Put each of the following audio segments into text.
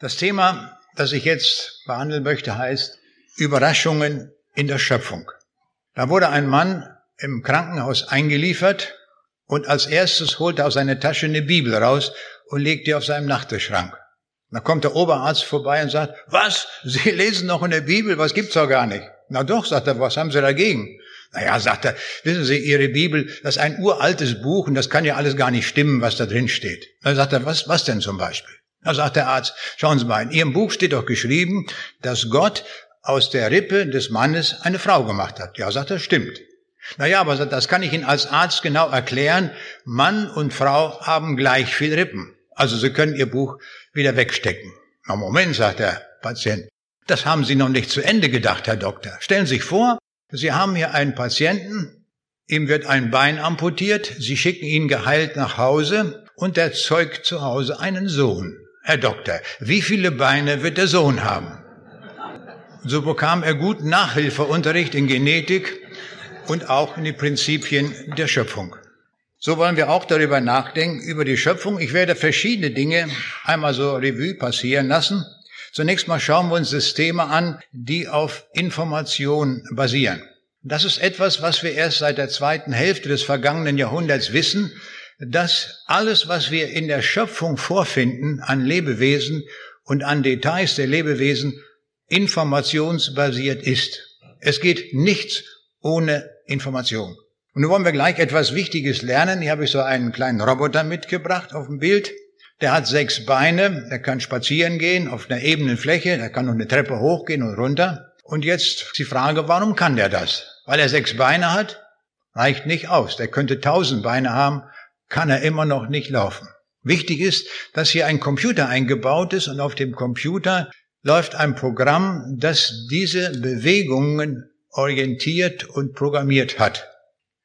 Das Thema, das ich jetzt behandeln möchte, heißt Überraschungen in der Schöpfung. Da wurde ein Mann im Krankenhaus eingeliefert und als erstes holte er aus seiner Tasche eine Bibel raus und legte die auf seinem Nachttischschrank. Da kommt der Oberarzt vorbei und sagt, was? Sie lesen noch in der Bibel? Was gibt's doch gar nicht. Na doch, sagt er, was haben Sie dagegen? Naja, sagt er, wissen Sie, Ihre Bibel, das ist ein uraltes Buch und das kann ja alles gar nicht stimmen, was da drin steht. Dann sagt er, was, was denn zum Beispiel? Da sagt der Arzt, schauen Sie mal, in Ihrem Buch steht doch geschrieben, dass Gott aus der Rippe des Mannes eine Frau gemacht hat. Ja, sagt er, stimmt. Naja, aber das kann ich Ihnen als Arzt genau erklären. Mann und Frau haben gleich viel Rippen. Also Sie können Ihr Buch wieder wegstecken. Na Moment, sagt der Patient. Das haben Sie noch nicht zu Ende gedacht, Herr Doktor. Stellen Sie sich vor, Sie haben hier einen Patienten, ihm wird ein Bein amputiert, Sie schicken ihn geheilt nach Hause und er zeugt zu Hause einen Sohn. Herr Doktor, wie viele Beine wird der Sohn haben? So bekam er guten Nachhilfeunterricht in Genetik und auch in die Prinzipien der Schöpfung. So wollen wir auch darüber nachdenken, über die Schöpfung. Ich werde verschiedene Dinge einmal so Revue passieren lassen. Zunächst mal schauen wir uns Systeme an, die auf Information basieren. Das ist etwas, was wir erst seit der zweiten Hälfte des vergangenen Jahrhunderts wissen dass alles, was wir in der Schöpfung vorfinden an Lebewesen und an Details der Lebewesen, informationsbasiert ist. Es geht nichts ohne Information. Und nun wollen wir gleich etwas Wichtiges lernen. Hier habe ich so einen kleinen Roboter mitgebracht auf dem Bild. Der hat sechs Beine, der kann spazieren gehen auf einer ebenen Fläche, der kann noch eine Treppe hochgehen und runter. Und jetzt die Frage, warum kann der das? Weil er sechs Beine hat? Reicht nicht aus. Der könnte tausend Beine haben, kann er immer noch nicht laufen. Wichtig ist, dass hier ein Computer eingebaut ist und auf dem Computer läuft ein Programm, das diese Bewegungen orientiert und programmiert hat.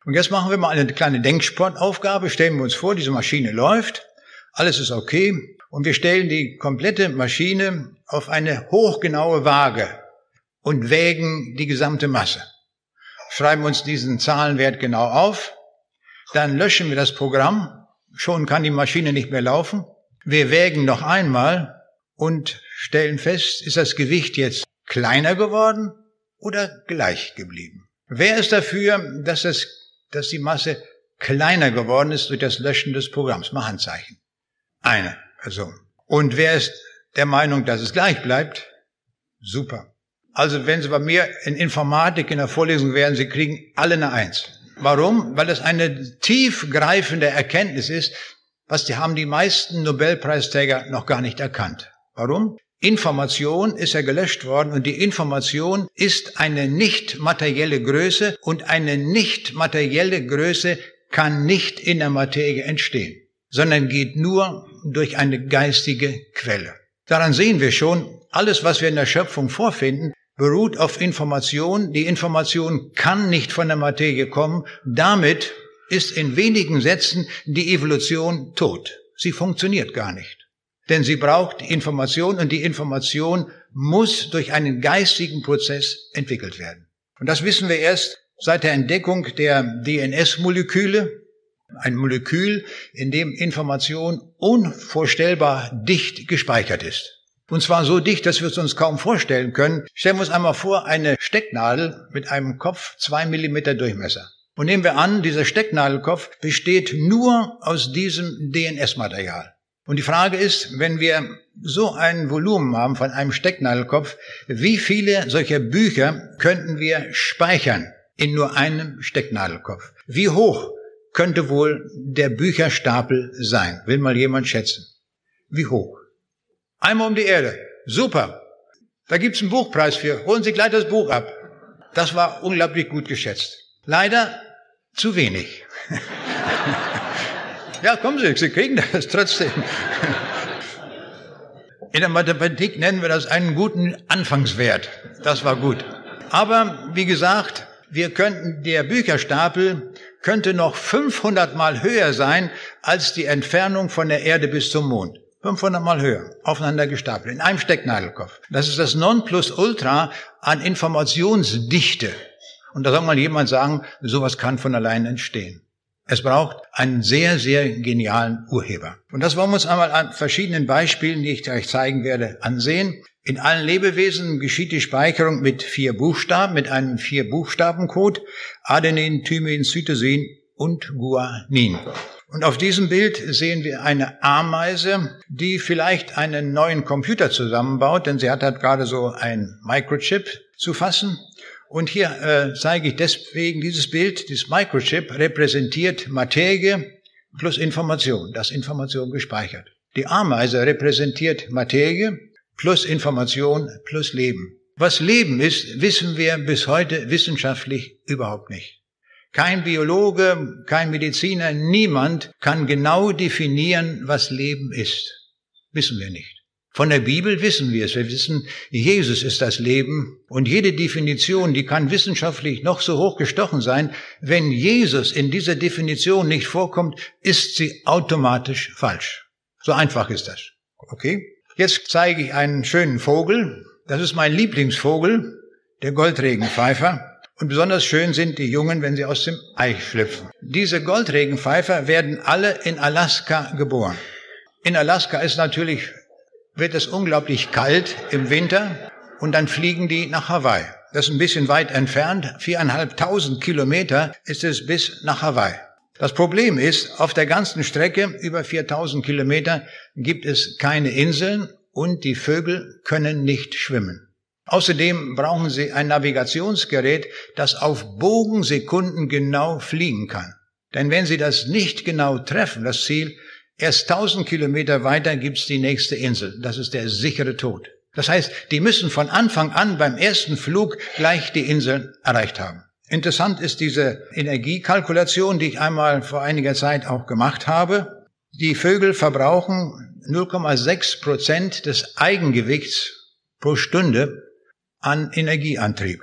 Und jetzt machen wir mal eine kleine Denksportaufgabe. Stellen wir uns vor, diese Maschine läuft, alles ist okay und wir stellen die komplette Maschine auf eine hochgenaue Waage und wägen die gesamte Masse. Schreiben uns diesen Zahlenwert genau auf dann löschen wir das Programm, schon kann die Maschine nicht mehr laufen. Wir wägen noch einmal und stellen fest, ist das Gewicht jetzt kleiner geworden oder gleich geblieben. Wer ist dafür, dass, es, dass die Masse kleiner geworden ist durch das Löschen des Programms? Mal Handzeichen. Eine Person. Und wer ist der Meinung, dass es gleich bleibt? Super. Also wenn Sie bei mir in Informatik in der Vorlesung wären, Sie kriegen alle eine Eins. Warum? Weil es eine tiefgreifende Erkenntnis ist, was die haben die meisten Nobelpreisträger noch gar nicht erkannt. Warum? Information ist ja gelöscht worden und die Information ist eine nicht materielle Größe und eine nicht materielle Größe kann nicht in der Materie entstehen, sondern geht nur durch eine geistige Quelle. Daran sehen wir schon, alles, was wir in der Schöpfung vorfinden, beruht auf Information. Die Information kann nicht von der Materie kommen. Damit ist in wenigen Sätzen die Evolution tot. Sie funktioniert gar nicht. Denn sie braucht Information und die Information muss durch einen geistigen Prozess entwickelt werden. Und das wissen wir erst seit der Entdeckung der DNS-Moleküle. Ein Molekül, in dem Information unvorstellbar dicht gespeichert ist. Und zwar so dicht, dass wir es uns kaum vorstellen können. Stellen wir uns einmal vor, eine Stecknadel mit einem Kopf zwei Millimeter Durchmesser. Und nehmen wir an, dieser Stecknadelkopf besteht nur aus diesem DNS-Material. Und die Frage ist, wenn wir so ein Volumen haben von einem Stecknadelkopf, wie viele solcher Bücher könnten wir speichern in nur einem Stecknadelkopf? Wie hoch könnte wohl der Bücherstapel sein? Will mal jemand schätzen? Wie hoch? Einmal um die Erde. Super. Da gibt's einen Buchpreis für. Holen Sie gleich das Buch ab. Das war unglaublich gut geschätzt. Leider zu wenig. ja, kommen Sie, Sie kriegen das trotzdem. In der Mathematik nennen wir das einen guten Anfangswert. Das war gut. Aber wie gesagt, wir könnten, der Bücherstapel könnte noch 500 mal höher sein als die Entfernung von der Erde bis zum Mond. 500 Mal höher, aufeinander gestapelt, in einem Stecknadelkopf. Das ist das Nonplusultra an Informationsdichte. Und da soll mal jemand sagen, sowas kann von allein entstehen. Es braucht einen sehr, sehr genialen Urheber. Und das wollen wir uns einmal an verschiedenen Beispielen, die ich euch zeigen werde, ansehen. In allen Lebewesen geschieht die Speicherung mit vier Buchstaben, mit einem vier Buchstabencode. Adenin, Thymin, Cytosin und Guanin. Und auf diesem Bild sehen wir eine Ameise, die vielleicht einen neuen Computer zusammenbaut, denn sie hat halt gerade so ein Microchip zu fassen. Und hier äh, zeige ich deswegen dieses Bild, dieses Microchip repräsentiert Materie plus Information, das Information gespeichert. Die Ameise repräsentiert Materie plus Information plus Leben. Was Leben ist, wissen wir bis heute wissenschaftlich überhaupt nicht. Kein Biologe, kein Mediziner, niemand kann genau definieren, was Leben ist. Wissen wir nicht. Von der Bibel wissen wir es. Wir wissen, Jesus ist das Leben. Und jede Definition, die kann wissenschaftlich noch so hoch gestochen sein. Wenn Jesus in dieser Definition nicht vorkommt, ist sie automatisch falsch. So einfach ist das. Okay? Jetzt zeige ich einen schönen Vogel. Das ist mein Lieblingsvogel, der Goldregenpfeifer. Und besonders schön sind die Jungen, wenn sie aus dem Ei schlüpfen. Diese Goldregenpfeifer werden alle in Alaska geboren. In Alaska ist natürlich wird es unglaublich kalt im Winter und dann fliegen die nach Hawaii. Das ist ein bisschen weit entfernt. Viereinhalbtausend Kilometer ist es bis nach Hawaii. Das Problem ist, auf der ganzen Strecke, über 4000 Kilometer, gibt es keine Inseln und die Vögel können nicht schwimmen. Außerdem brauchen sie ein Navigationsgerät, das auf Bogensekunden genau fliegen kann. Denn wenn sie das nicht genau treffen, das Ziel, Erst 1000 Kilometer weiter gibt's die nächste Insel. Das ist der sichere Tod. Das heißt, die müssen von Anfang an beim ersten Flug gleich die Insel erreicht haben. Interessant ist diese Energiekalkulation, die ich einmal vor einiger Zeit auch gemacht habe. Die Vögel verbrauchen 0,6 Prozent des Eigengewichts pro Stunde an Energieantrieb,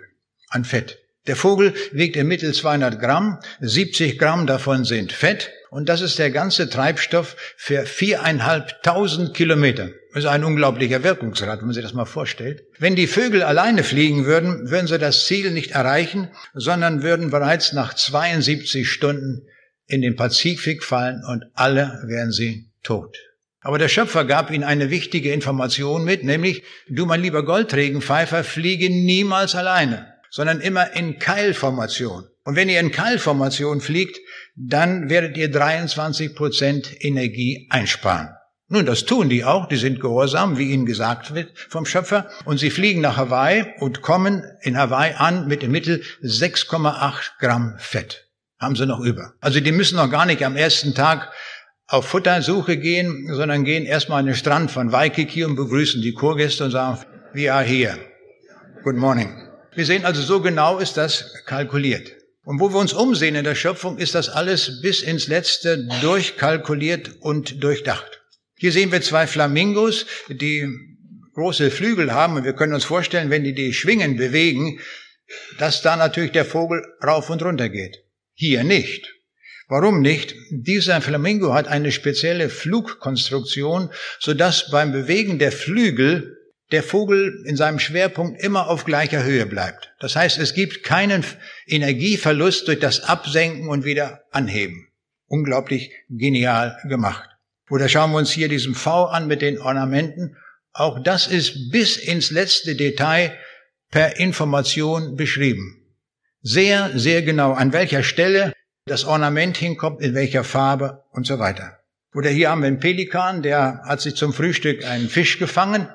an Fett. Der Vogel wiegt im Mittel 200 Gramm, 70 Gramm davon sind Fett und das ist der ganze Treibstoff für viereinhalbtausend Kilometer. Das ist ein unglaublicher Wirkungsgrad, wenn man sich das mal vorstellt. Wenn die Vögel alleine fliegen würden, würden sie das Ziel nicht erreichen, sondern würden bereits nach 72 Stunden in den Pazifik fallen und alle wären sie tot. Aber der Schöpfer gab ihnen eine wichtige Information mit, nämlich, du mein lieber Goldregenpfeifer, fliege niemals alleine, sondern immer in Keilformation. Und wenn ihr in Keilformation fliegt, dann werdet ihr 23 Prozent Energie einsparen. Nun, das tun die auch, die sind gehorsam, wie ihnen gesagt wird vom Schöpfer, und sie fliegen nach Hawaii und kommen in Hawaii an mit im Mittel 6,8 Gramm Fett. Haben sie noch über. Also die müssen noch gar nicht am ersten Tag auf Futtersuche gehen, sondern gehen erstmal an den Strand von Waikiki und begrüßen die Kurgäste und sagen, we are here. Good morning. Wir sehen also, so genau ist das kalkuliert. Und wo wir uns umsehen in der Schöpfung, ist das alles bis ins Letzte durchkalkuliert und durchdacht. Hier sehen wir zwei Flamingos, die große Flügel haben und wir können uns vorstellen, wenn die die Schwingen bewegen, dass da natürlich der Vogel rauf und runter geht. Hier nicht. Warum nicht? Dieser Flamingo hat eine spezielle Flugkonstruktion, sodass beim Bewegen der Flügel der Vogel in seinem Schwerpunkt immer auf gleicher Höhe bleibt. Das heißt, es gibt keinen Energieverlust durch das Absenken und wieder anheben. Unglaublich genial gemacht. Oder schauen wir uns hier diesen V an mit den Ornamenten. Auch das ist bis ins letzte Detail per Information beschrieben. Sehr, sehr genau, an welcher Stelle das Ornament hinkommt, in welcher Farbe und so weiter. Oder hier haben wir einen Pelikan, der hat sich zum Frühstück einen Fisch gefangen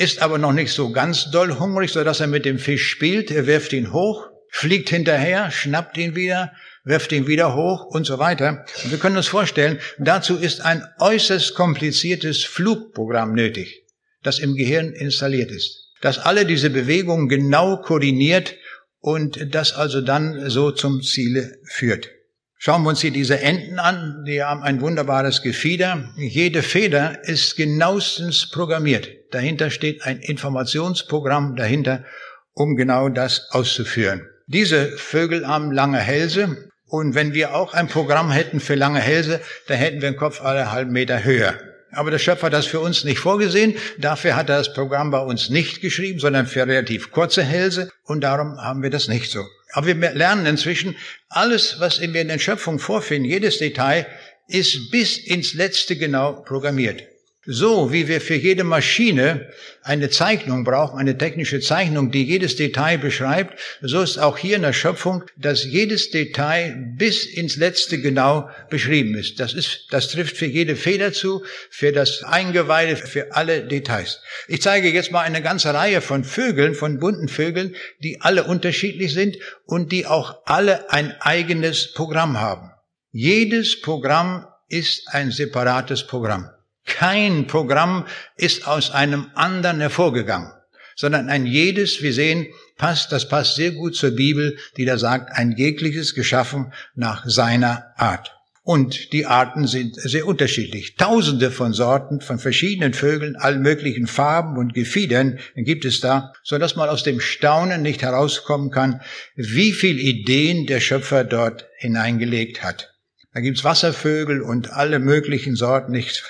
ist aber noch nicht so ganz doll hungrig, so dass er mit dem Fisch spielt. Er wirft ihn hoch, fliegt hinterher, schnappt ihn wieder, wirft ihn wieder hoch und so weiter. Und wir können uns vorstellen, dazu ist ein äußerst kompliziertes Flugprogramm nötig, das im Gehirn installiert ist, das alle diese Bewegungen genau koordiniert und das also dann so zum Ziele führt. Schauen wir uns hier diese Enten an, die haben ein wunderbares Gefieder. Jede Feder ist genauestens programmiert. Dahinter steht ein Informationsprogramm dahinter, um genau das auszuführen. Diese Vögel haben lange Hälse und wenn wir auch ein Programm hätten für lange Hälse, dann hätten wir den Kopf alle halben Meter höher. Aber der Schöpfer hat das für uns nicht vorgesehen. Dafür hat er das Programm bei uns nicht geschrieben, sondern für relativ kurze Hälse. Und darum haben wir das nicht so. Aber wir lernen inzwischen, alles, was wir in der Schöpfung vorfinden, jedes Detail, ist bis ins Letzte genau programmiert. So wie wir für jede Maschine eine Zeichnung brauchen, eine technische Zeichnung, die jedes Detail beschreibt, so ist auch hier in der Schöpfung, dass jedes Detail bis ins letzte genau beschrieben ist. Das ist, das trifft für jede Feder zu, für das Eingeweide, für alle Details. Ich zeige jetzt mal eine ganze Reihe von Vögeln, von bunten Vögeln, die alle unterschiedlich sind und die auch alle ein eigenes Programm haben. Jedes Programm ist ein separates Programm. Kein Programm ist aus einem anderen hervorgegangen, sondern ein jedes, wir sehen, passt, das passt sehr gut zur Bibel, die da sagt, ein jegliches geschaffen nach seiner Art. Und die Arten sind sehr unterschiedlich. Tausende von Sorten von verschiedenen Vögeln, allen möglichen Farben und Gefiedern gibt es da, so dass man aus dem Staunen nicht herauskommen kann, wie viel Ideen der Schöpfer dort hineingelegt hat. Da gibt's Wasservögel und alle möglichen Sorten. Ich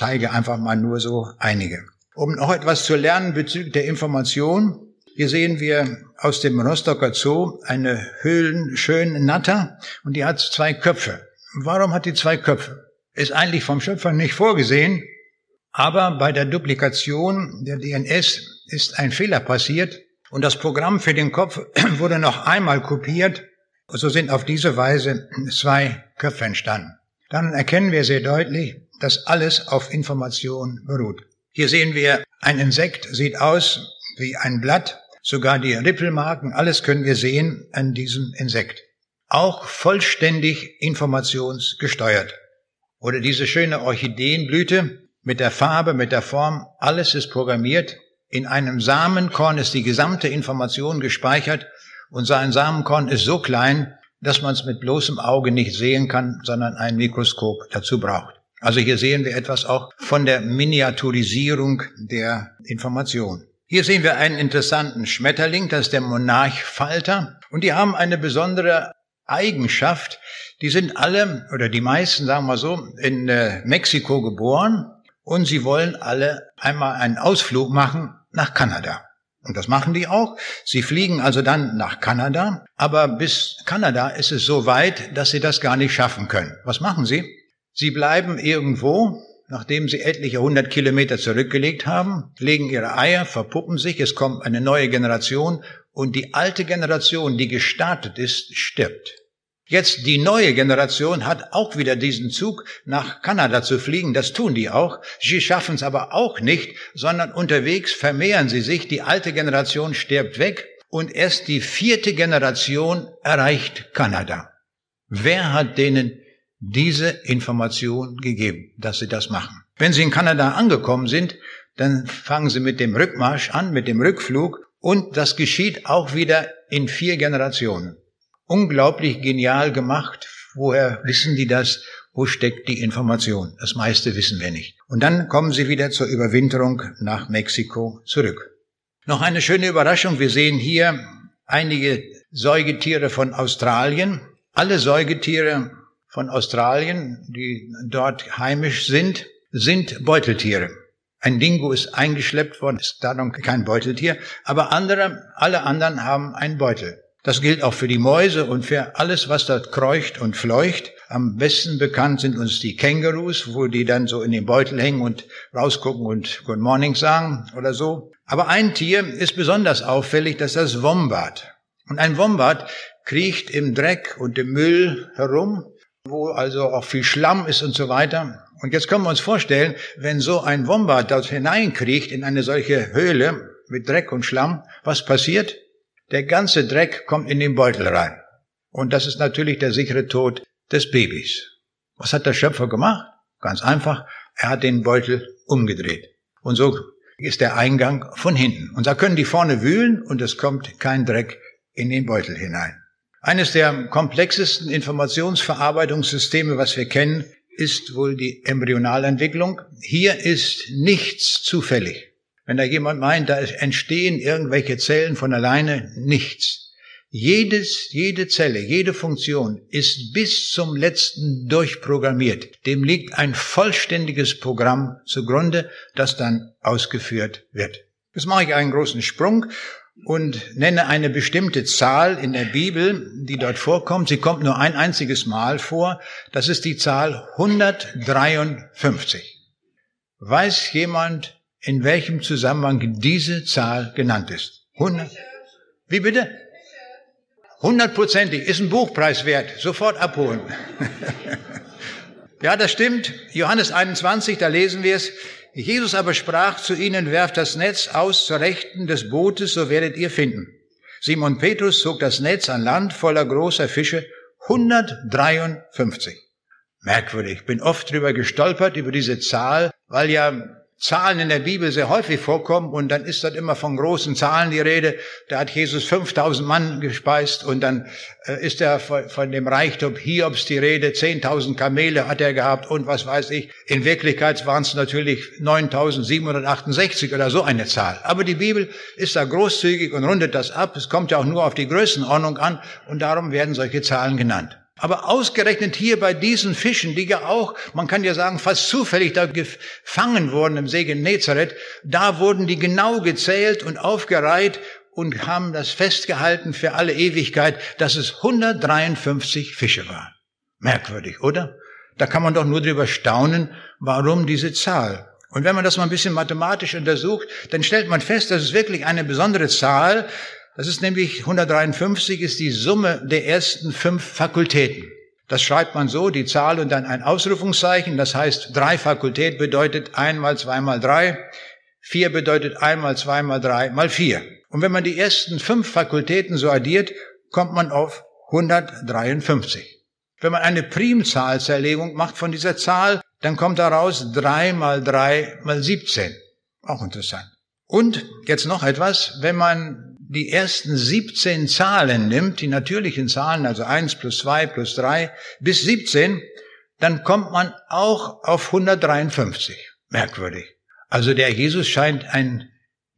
zeige einfach mal nur so einige. Um noch etwas zu lernen bezüglich der Information, hier sehen wir aus dem Rostocker Zoo eine höhlenschöne Natter und die hat zwei Köpfe. Warum hat die zwei Köpfe? Ist eigentlich vom Schöpfer nicht vorgesehen, aber bei der Duplikation der DNS ist ein Fehler passiert und das Programm für den Kopf wurde noch einmal kopiert. So sind auf diese Weise zwei Köpfe entstanden. Dann erkennen wir sehr deutlich, dass alles auf Information beruht. Hier sehen wir, ein Insekt sieht aus wie ein Blatt, sogar die Rippelmarken, alles können wir sehen an diesem Insekt. Auch vollständig informationsgesteuert. Oder diese schöne Orchideenblüte mit der Farbe, mit der Form, alles ist programmiert. In einem Samenkorn ist die gesamte Information gespeichert und sein Samenkorn ist so klein, dass man es mit bloßem Auge nicht sehen kann, sondern ein Mikroskop dazu braucht. Also hier sehen wir etwas auch von der Miniaturisierung der Information. Hier sehen wir einen interessanten Schmetterling, das ist der Monarchfalter. Und die haben eine besondere Eigenschaft. Die sind alle, oder die meisten, sagen wir so, in äh, Mexiko geboren. Und sie wollen alle einmal einen Ausflug machen nach Kanada. Und das machen die auch. Sie fliegen also dann nach Kanada. Aber bis Kanada ist es so weit, dass sie das gar nicht schaffen können. Was machen sie? Sie bleiben irgendwo, nachdem sie etliche hundert Kilometer zurückgelegt haben, legen ihre Eier, verpuppen sich, es kommt eine neue Generation und die alte Generation, die gestartet ist, stirbt. Jetzt die neue Generation hat auch wieder diesen Zug nach Kanada zu fliegen. Das tun die auch. Sie schaffen es aber auch nicht, sondern unterwegs vermehren sie sich. Die alte Generation stirbt weg und erst die vierte Generation erreicht Kanada. Wer hat denen diese Information gegeben, dass sie das machen. Wenn sie in Kanada angekommen sind, dann fangen sie mit dem Rückmarsch an, mit dem Rückflug und das geschieht auch wieder in vier Generationen. Unglaublich genial gemacht. Woher wissen die das? Wo steckt die Information? Das meiste wissen wir nicht. Und dann kommen sie wieder zur Überwinterung nach Mexiko zurück. Noch eine schöne Überraschung. Wir sehen hier einige Säugetiere von Australien. Alle Säugetiere von Australien, die dort heimisch sind, sind Beuteltiere. Ein Dingo ist eingeschleppt worden, ist da noch kein Beuteltier, aber andere, alle anderen haben einen Beutel. Das gilt auch für die Mäuse und für alles, was dort kreucht und fleucht. Am besten bekannt sind uns die Kängurus, wo die dann so in den Beutel hängen und rausgucken und Good Morning sagen oder so. Aber ein Tier ist besonders auffällig, das ist das Wombat. Und ein Wombat kriecht im Dreck und im Müll herum wo also auch viel Schlamm ist und so weiter. Und jetzt können wir uns vorstellen, wenn so ein Wombat dort hineinkriecht in eine solche Höhle mit Dreck und Schlamm, was passiert? Der ganze Dreck kommt in den Beutel rein. Und das ist natürlich der sichere Tod des Babys. Was hat der Schöpfer gemacht? Ganz einfach, er hat den Beutel umgedreht. Und so ist der Eingang von hinten. Und da können die vorne wühlen und es kommt kein Dreck in den Beutel hinein. Eines der komplexesten Informationsverarbeitungssysteme, was wir kennen, ist wohl die Embryonalentwicklung. Hier ist nichts zufällig. Wenn da jemand meint, da entstehen irgendwelche Zellen von alleine, nichts. Jedes, jede Zelle, jede Funktion ist bis zum letzten durchprogrammiert. Dem liegt ein vollständiges Programm zugrunde, das dann ausgeführt wird. Jetzt mache ich einen großen Sprung und nenne eine bestimmte Zahl in der Bibel, die dort vorkommt. Sie kommt nur ein einziges Mal vor. Das ist die Zahl 153. Weiß jemand, in welchem Zusammenhang diese Zahl genannt ist? 100? Wie bitte? Hundertprozentig. Ist ein Buchpreis wert. Sofort abholen. ja, das stimmt. Johannes 21, da lesen wir es. Jesus aber sprach zu ihnen, werft das Netz aus zur Rechten des Bootes, so werdet ihr finden. Simon Petrus zog das Netz an Land voller großer Fische, 153. Merkwürdig. Bin oft drüber gestolpert, über diese Zahl, weil ja Zahlen in der Bibel sehr häufig vorkommen und dann ist dort immer von großen Zahlen die Rede. Da hat Jesus 5000 Mann gespeist und dann äh, ist er von, von, dem Reichtum Hiobs die Rede. 10.000 Kamele hat er gehabt und was weiß ich. In Wirklichkeit waren es natürlich 9768 oder so eine Zahl. Aber die Bibel ist da großzügig und rundet das ab. Es kommt ja auch nur auf die Größenordnung an und darum werden solche Zahlen genannt. Aber ausgerechnet hier bei diesen Fischen, die ja auch, man kann ja sagen, fast zufällig da gefangen wurden im See Genezareth, da wurden die genau gezählt und aufgereiht und haben das festgehalten für alle Ewigkeit, dass es 153 Fische waren. Merkwürdig, oder? Da kann man doch nur drüber staunen, warum diese Zahl. Und wenn man das mal ein bisschen mathematisch untersucht, dann stellt man fest, dass es wirklich eine besondere Zahl, das ist nämlich 153 ist die Summe der ersten fünf Fakultäten. Das schreibt man so, die Zahl und dann ein Ausrufungszeichen. Das heißt, drei Fakultät bedeutet einmal zwei mal drei. Vier bedeutet einmal zwei mal drei mal vier. Und wenn man die ersten fünf Fakultäten so addiert, kommt man auf 153. Wenn man eine Primzahlzerlegung macht von dieser Zahl, dann kommt daraus drei mal drei mal 17. Auch interessant. Und jetzt noch etwas, wenn man die ersten 17 Zahlen nimmt, die natürlichen Zahlen, also 1 plus 2 plus 3 bis 17, dann kommt man auch auf 153. Merkwürdig. Also der Jesus scheint ein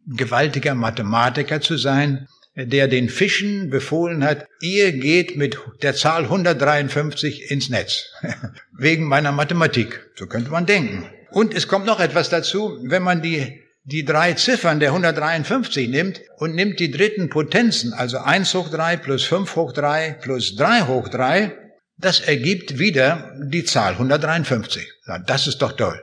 gewaltiger Mathematiker zu sein, der den Fischen befohlen hat, ihr geht mit der Zahl 153 ins Netz. Wegen meiner Mathematik. So könnte man denken. Und es kommt noch etwas dazu, wenn man die die drei Ziffern der 153 nimmt und nimmt die dritten Potenzen, also 1 hoch 3 plus 5 hoch 3 plus 3 hoch 3, das ergibt wieder die Zahl 153. Na, das ist doch toll.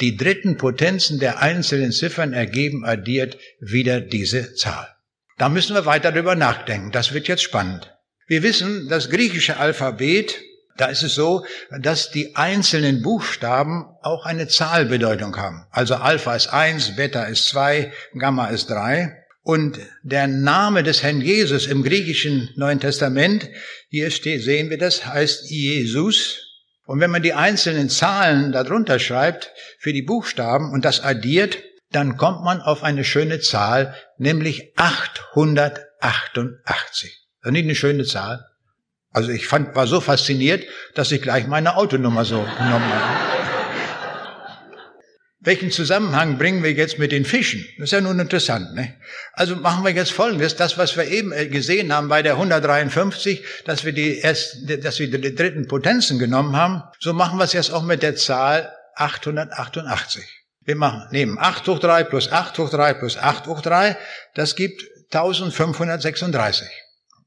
Die dritten Potenzen der einzelnen Ziffern ergeben addiert wieder diese Zahl. Da müssen wir weiter darüber nachdenken. Das wird jetzt spannend. Wir wissen, das griechische Alphabet da ist es so, dass die einzelnen Buchstaben auch eine Zahlbedeutung haben. Also Alpha ist eins, Beta ist zwei, Gamma ist drei. Und der Name des Herrn Jesus im griechischen Neuen Testament, hier steht, sehen wir das, heißt Jesus. Und wenn man die einzelnen Zahlen darunter schreibt für die Buchstaben und das addiert, dann kommt man auf eine schöne Zahl, nämlich 888. Das ist nicht eine schöne Zahl. Also ich fand, war so fasziniert, dass ich gleich meine Autonummer so genommen habe. Welchen Zusammenhang bringen wir jetzt mit den Fischen? Das ist ja nun interessant. Ne? Also machen wir jetzt Folgendes. Das, was wir eben äh, gesehen haben bei der 153, dass wir die, erst, dass wir die dritten Potenzen genommen haben, so machen wir es jetzt auch mit der Zahl 888. Wir machen, nehmen 8 hoch 3 plus 8 hoch 3 plus 8 hoch 3, das gibt 1536.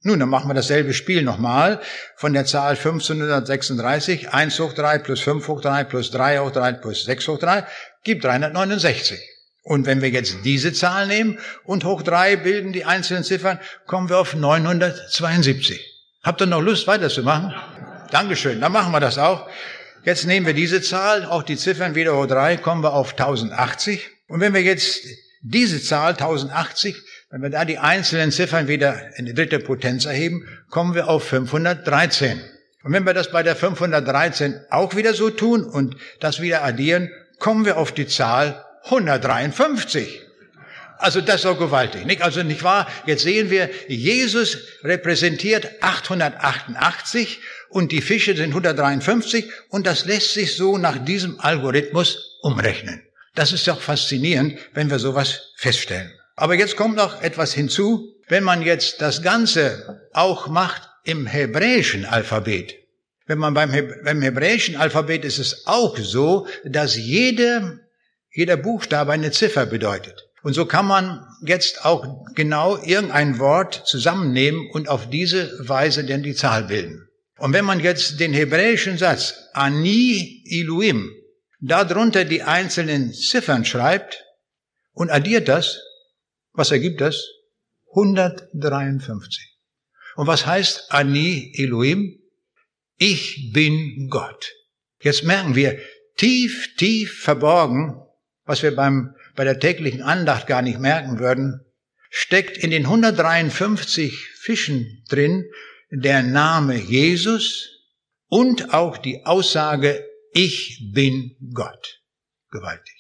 Nun, dann machen wir dasselbe Spiel nochmal. Von der Zahl 1536, 1 hoch 3 plus 5 hoch 3 plus 3 hoch 3 plus 6 hoch 3 gibt 369. Und wenn wir jetzt diese Zahl nehmen und hoch 3 bilden die einzelnen Ziffern, kommen wir auf 972. Habt ihr noch Lust weiterzumachen? Dankeschön, dann machen wir das auch. Jetzt nehmen wir diese Zahl, auch die Ziffern wieder hoch 3, kommen wir auf 1080. Und wenn wir jetzt diese Zahl 1080 wenn wir da die einzelnen Ziffern wieder in die dritte Potenz erheben, kommen wir auf 513. Und wenn wir das bei der 513 auch wieder so tun und das wieder addieren, kommen wir auf die Zahl 153. Also das ist so gewaltig, nicht? Also nicht wahr? Jetzt sehen wir, Jesus repräsentiert 888 und die Fische sind 153 und das lässt sich so nach diesem Algorithmus umrechnen. Das ist doch faszinierend, wenn wir sowas feststellen. Aber jetzt kommt noch etwas hinzu. Wenn man jetzt das Ganze auch macht im hebräischen Alphabet, wenn man beim, beim hebräischen Alphabet ist es auch so, dass jede, jeder Buchstabe eine Ziffer bedeutet. Und so kann man jetzt auch genau irgendein Wort zusammennehmen und auf diese Weise denn die Zahl bilden. Und wenn man jetzt den hebräischen Satz Ani Iluim darunter die einzelnen Ziffern schreibt und addiert das, was ergibt das? 153. Und was heißt Ani Elohim? Ich bin Gott. Jetzt merken wir, tief, tief verborgen, was wir beim, bei der täglichen Andacht gar nicht merken würden, steckt in den 153 Fischen drin der Name Jesus und auch die Aussage, ich bin Gott. Gewaltig.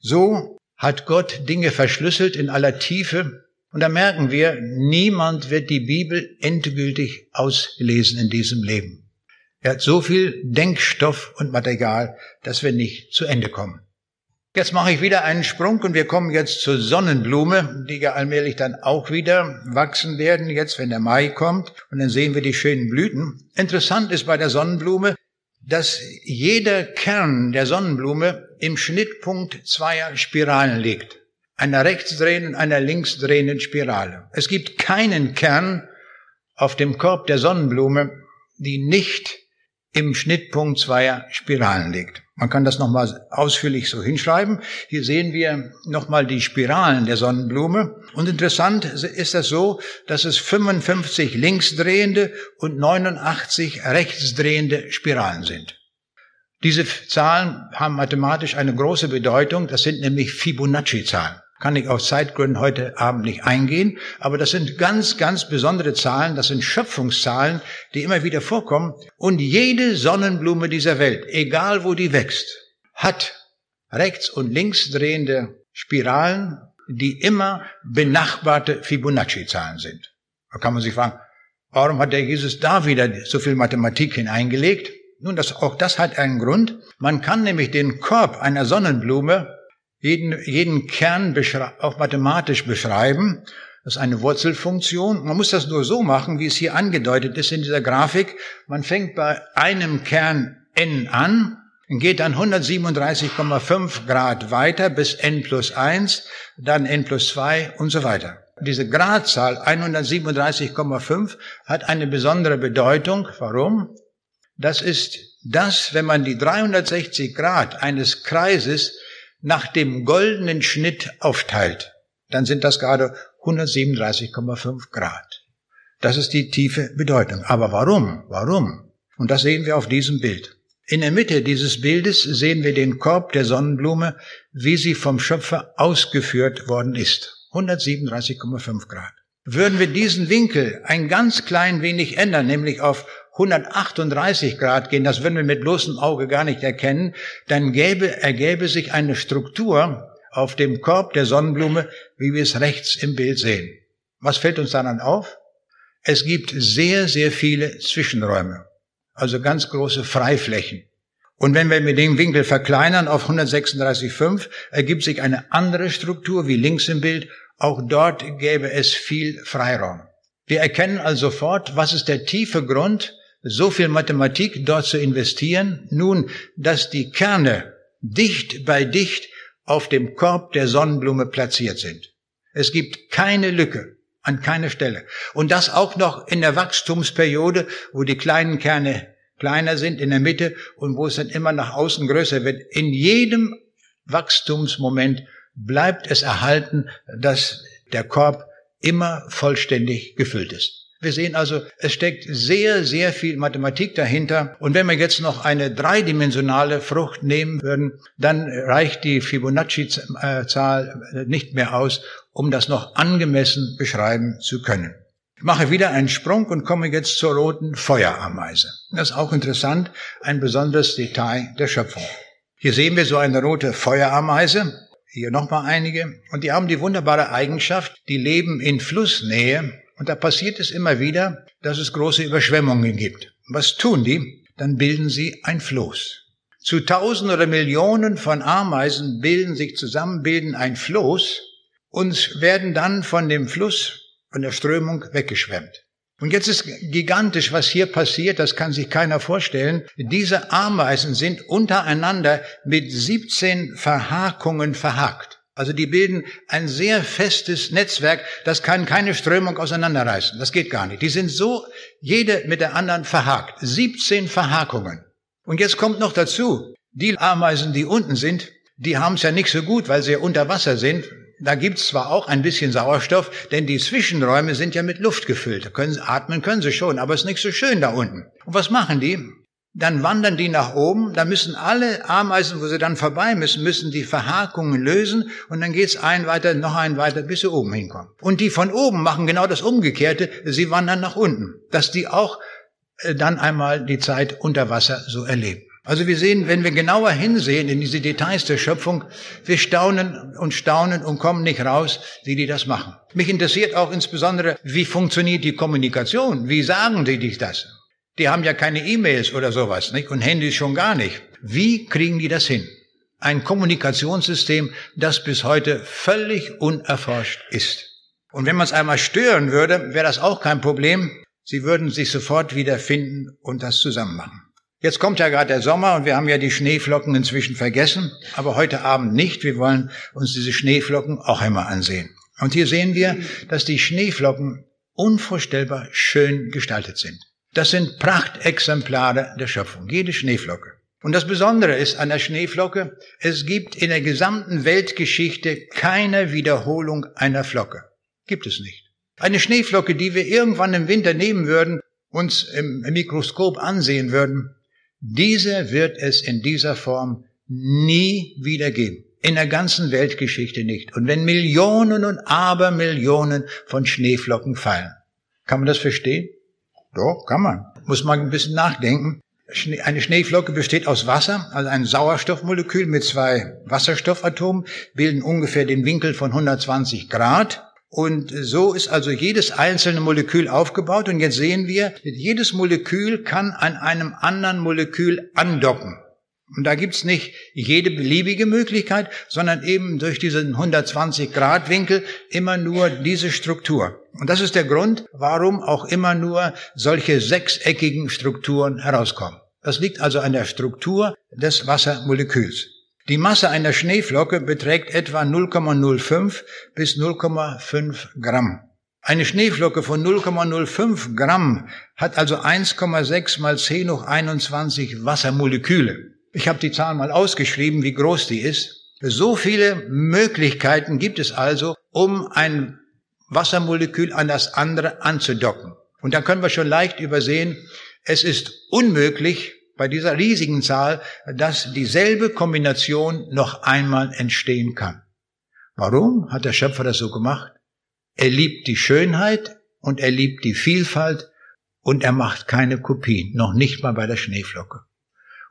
So hat Gott Dinge verschlüsselt in aller Tiefe. Und da merken wir, niemand wird die Bibel endgültig auslesen in diesem Leben. Er hat so viel Denkstoff und Material, dass wir nicht zu Ende kommen. Jetzt mache ich wieder einen Sprung und wir kommen jetzt zur Sonnenblume, die ja allmählich dann auch wieder wachsen werden, jetzt wenn der Mai kommt und dann sehen wir die schönen Blüten. Interessant ist bei der Sonnenblume, dass jeder Kern der Sonnenblume im Schnittpunkt zweier Spiralen liegt. Einer rechtsdrehenden, einer linksdrehenden Spirale. Es gibt keinen Kern auf dem Korb der Sonnenblume, die nicht im Schnittpunkt zweier Spiralen liegt. Man kann das nochmal ausführlich so hinschreiben. Hier sehen wir nochmal die Spiralen der Sonnenblume. Und interessant ist das so, dass es 55 linksdrehende und 89 rechtsdrehende Spiralen sind. Diese Zahlen haben mathematisch eine große Bedeutung. Das sind nämlich Fibonacci-Zahlen kann ich aus Zeitgründen heute Abend nicht eingehen, aber das sind ganz, ganz besondere Zahlen, das sind Schöpfungszahlen, die immer wieder vorkommen. Und jede Sonnenblume dieser Welt, egal wo die wächst, hat rechts und links drehende Spiralen, die immer benachbarte Fibonacci-Zahlen sind. Da kann man sich fragen, warum hat der Jesus da wieder so viel Mathematik hineingelegt? Nun, das, auch das hat einen Grund. Man kann nämlich den Korb einer Sonnenblume jeden, jeden Kern auch mathematisch beschreiben. Das ist eine Wurzelfunktion. Man muss das nur so machen, wie es hier angedeutet ist in dieser Grafik. Man fängt bei einem Kern n an und geht dann 137,5 Grad weiter bis n plus 1, dann n plus 2 und so weiter. Diese Gradzahl 137,5 hat eine besondere Bedeutung. Warum? Das ist das, wenn man die 360 Grad eines Kreises nach dem goldenen Schnitt aufteilt, dann sind das gerade 137,5 Grad. Das ist die tiefe Bedeutung. Aber warum? Warum? Und das sehen wir auf diesem Bild. In der Mitte dieses Bildes sehen wir den Korb der Sonnenblume, wie sie vom Schöpfer ausgeführt worden ist. 137,5 Grad. Würden wir diesen Winkel ein ganz klein wenig ändern, nämlich auf 138 Grad gehen, das würden wir mit bloßem Auge gar nicht erkennen, dann gäbe, ergäbe sich eine Struktur auf dem Korb der Sonnenblume, wie wir es rechts im Bild sehen. Was fällt uns dann auf? Es gibt sehr, sehr viele Zwischenräume, also ganz große Freiflächen. Und wenn wir mit dem Winkel verkleinern auf 136,5, ergibt sich eine andere Struktur wie links im Bild. Auch dort gäbe es viel Freiraum. Wir erkennen also sofort, was ist der tiefe Grund, so viel Mathematik dort zu investieren, nun, dass die Kerne dicht bei dicht auf dem Korb der Sonnenblume platziert sind. Es gibt keine Lücke an keiner Stelle. Und das auch noch in der Wachstumsperiode, wo die kleinen Kerne kleiner sind in der Mitte und wo es dann immer nach außen größer wird. In jedem Wachstumsmoment bleibt es erhalten, dass der Korb immer vollständig gefüllt ist. Wir sehen also, es steckt sehr, sehr viel Mathematik dahinter. Und wenn wir jetzt noch eine dreidimensionale Frucht nehmen würden, dann reicht die Fibonacci-Zahl nicht mehr aus, um das noch angemessen beschreiben zu können. Ich mache wieder einen Sprung und komme jetzt zur roten Feuerameise. Das ist auch interessant, ein besonderes Detail der Schöpfung. Hier sehen wir so eine rote Feuerameise, hier nochmal einige, und die haben die wunderbare Eigenschaft, die leben in Flussnähe und da passiert es immer wieder, dass es große Überschwemmungen gibt. Was tun die? Dann bilden sie ein Floß. Zu Tausenden oder Millionen von Ameisen bilden sich zusammen, bilden ein Floß und werden dann von dem Fluss, von der Strömung weggeschwemmt. Und jetzt ist gigantisch, was hier passiert, das kann sich keiner vorstellen. Diese Ameisen sind untereinander mit 17 Verhakungen verhakt. Also die bilden ein sehr festes Netzwerk, das kann keine Strömung auseinanderreißen. Das geht gar nicht. Die sind so, jede mit der anderen verhakt. 17 Verhakungen. Und jetzt kommt noch dazu, die Ameisen, die unten sind, die haben es ja nicht so gut, weil sie ja unter Wasser sind. Da gibt's zwar auch ein bisschen Sauerstoff, denn die Zwischenräume sind ja mit Luft gefüllt. Da können atmen können sie schon, aber es ist nicht so schön da unten. Und was machen die? Dann wandern die nach oben, da müssen alle Ameisen, wo sie dann vorbei müssen, müssen die Verhakungen lösen und dann geht's ein weiter, noch ein weiter, bis sie oben hinkommen. Und die von oben machen genau das Umgekehrte, sie wandern nach unten, dass die auch äh, dann einmal die Zeit unter Wasser so erleben. Also wir sehen, wenn wir genauer hinsehen in diese Details der Schöpfung, wir staunen und staunen und kommen nicht raus, wie die das machen. Mich interessiert auch insbesondere, wie funktioniert die Kommunikation? Wie sagen die dich das? Die haben ja keine E-Mails oder sowas, nicht? Und Handys schon gar nicht. Wie kriegen die das hin? Ein Kommunikationssystem, das bis heute völlig unerforscht ist. Und wenn man es einmal stören würde, wäre das auch kein Problem. Sie würden sich sofort wiederfinden und das zusammen machen. Jetzt kommt ja gerade der Sommer und wir haben ja die Schneeflocken inzwischen vergessen, aber heute Abend nicht. Wir wollen uns diese Schneeflocken auch einmal ansehen. Und hier sehen wir, dass die Schneeflocken unvorstellbar schön gestaltet sind. Das sind Prachtexemplare der Schöpfung, jede Schneeflocke. Und das Besondere ist an der Schneeflocke, es gibt in der gesamten Weltgeschichte keine Wiederholung einer Flocke. Gibt es nicht. Eine Schneeflocke, die wir irgendwann im Winter nehmen würden, uns im Mikroskop ansehen würden, diese wird es in dieser Form nie wieder geben. In der ganzen Weltgeschichte nicht. Und wenn Millionen und Abermillionen von Schneeflocken fallen, kann man das verstehen? Doch, kann man. Muss man ein bisschen nachdenken. Eine Schneeflocke besteht aus Wasser, also ein Sauerstoffmolekül mit zwei Wasserstoffatomen, bilden ungefähr den Winkel von 120 Grad. Und so ist also jedes einzelne Molekül aufgebaut. Und jetzt sehen wir, jedes Molekül kann an einem anderen Molekül andocken. Und da gibt's nicht jede beliebige Möglichkeit, sondern eben durch diesen 120 Grad Winkel immer nur diese Struktur. Und das ist der Grund, warum auch immer nur solche sechseckigen Strukturen herauskommen. Das liegt also an der Struktur des Wassermoleküls. Die Masse einer Schneeflocke beträgt etwa 0,05 bis 0,5 Gramm. Eine Schneeflocke von 0,05 Gramm hat also 1,6 mal 10 hoch 21 Wassermoleküle. Ich habe die Zahl mal ausgeschrieben, wie groß die ist. So viele Möglichkeiten gibt es also, um ein Wassermolekül an das andere anzudocken. Und da können wir schon leicht übersehen, es ist unmöglich bei dieser riesigen Zahl, dass dieselbe Kombination noch einmal entstehen kann. Warum hat der Schöpfer das so gemacht? Er liebt die Schönheit und er liebt die Vielfalt und er macht keine Kopien, noch nicht mal bei der Schneeflocke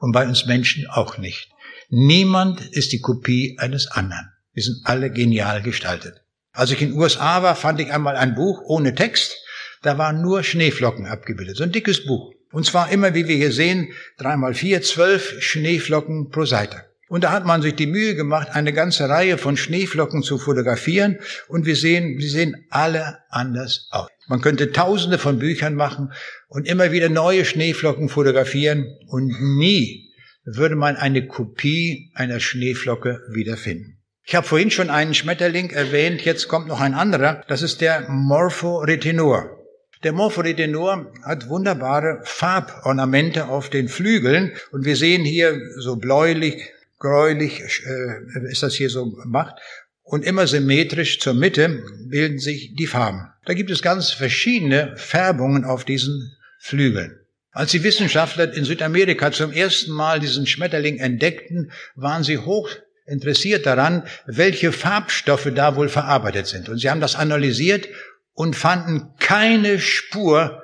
und bei uns Menschen auch nicht. Niemand ist die Kopie eines anderen. Wir sind alle genial gestaltet. Als ich in den USA war, fand ich einmal ein Buch ohne Text. Da waren nur Schneeflocken abgebildet. So ein dickes Buch. Und zwar immer, wie wir hier sehen, dreimal vier, zwölf Schneeflocken pro Seite. Und da hat man sich die Mühe gemacht, eine ganze Reihe von Schneeflocken zu fotografieren. Und wir sehen, sie sehen alle anders aus. Man könnte tausende von Büchern machen und immer wieder neue Schneeflocken fotografieren und nie würde man eine Kopie einer Schneeflocke wiederfinden. Ich habe vorhin schon einen Schmetterling erwähnt, jetzt kommt noch ein anderer, das ist der Morphoretinor. Der Morphoretinor hat wunderbare Farbornamente auf den Flügeln und wir sehen hier so bläulich, gräulich äh, ist das hier so gemacht und immer symmetrisch zur Mitte bilden sich die Farben. Da gibt es ganz verschiedene Färbungen auf diesen Flügeln. Als die Wissenschaftler in Südamerika zum ersten Mal diesen Schmetterling entdeckten, waren sie hoch interessiert daran, welche Farbstoffe da wohl verarbeitet sind. Und sie haben das analysiert und fanden keine Spur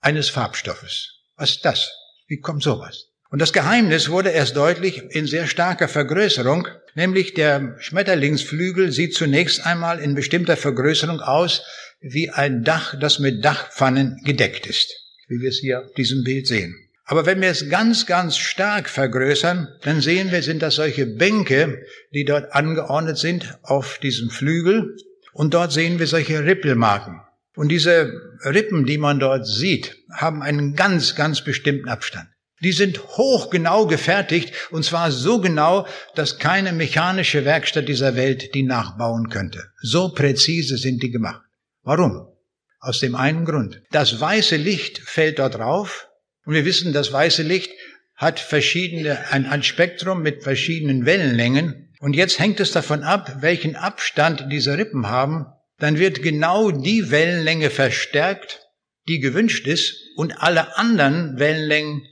eines Farbstoffes. Was ist das? Wie kommt sowas? Und das Geheimnis wurde erst deutlich in sehr starker Vergrößerung, nämlich der Schmetterlingsflügel sieht zunächst einmal in bestimmter Vergrößerung aus wie ein Dach, das mit Dachpfannen gedeckt ist, wie wir es hier auf diesem Bild sehen. Aber wenn wir es ganz, ganz stark vergrößern, dann sehen wir, sind das solche Bänke, die dort angeordnet sind auf diesem Flügel. Und dort sehen wir solche Rippelmarken. Und diese Rippen, die man dort sieht, haben einen ganz, ganz bestimmten Abstand. Die sind hochgenau gefertigt, und zwar so genau, dass keine mechanische Werkstatt dieser Welt die nachbauen könnte. So präzise sind die gemacht. Warum? Aus dem einen Grund. Das weiße Licht fällt dort drauf, und wir wissen, das weiße Licht hat verschiedene, ein, ein Spektrum mit verschiedenen Wellenlängen. Und jetzt hängt es davon ab, welchen Abstand diese Rippen haben. Dann wird genau die Wellenlänge verstärkt, die gewünscht ist, und alle anderen Wellenlängen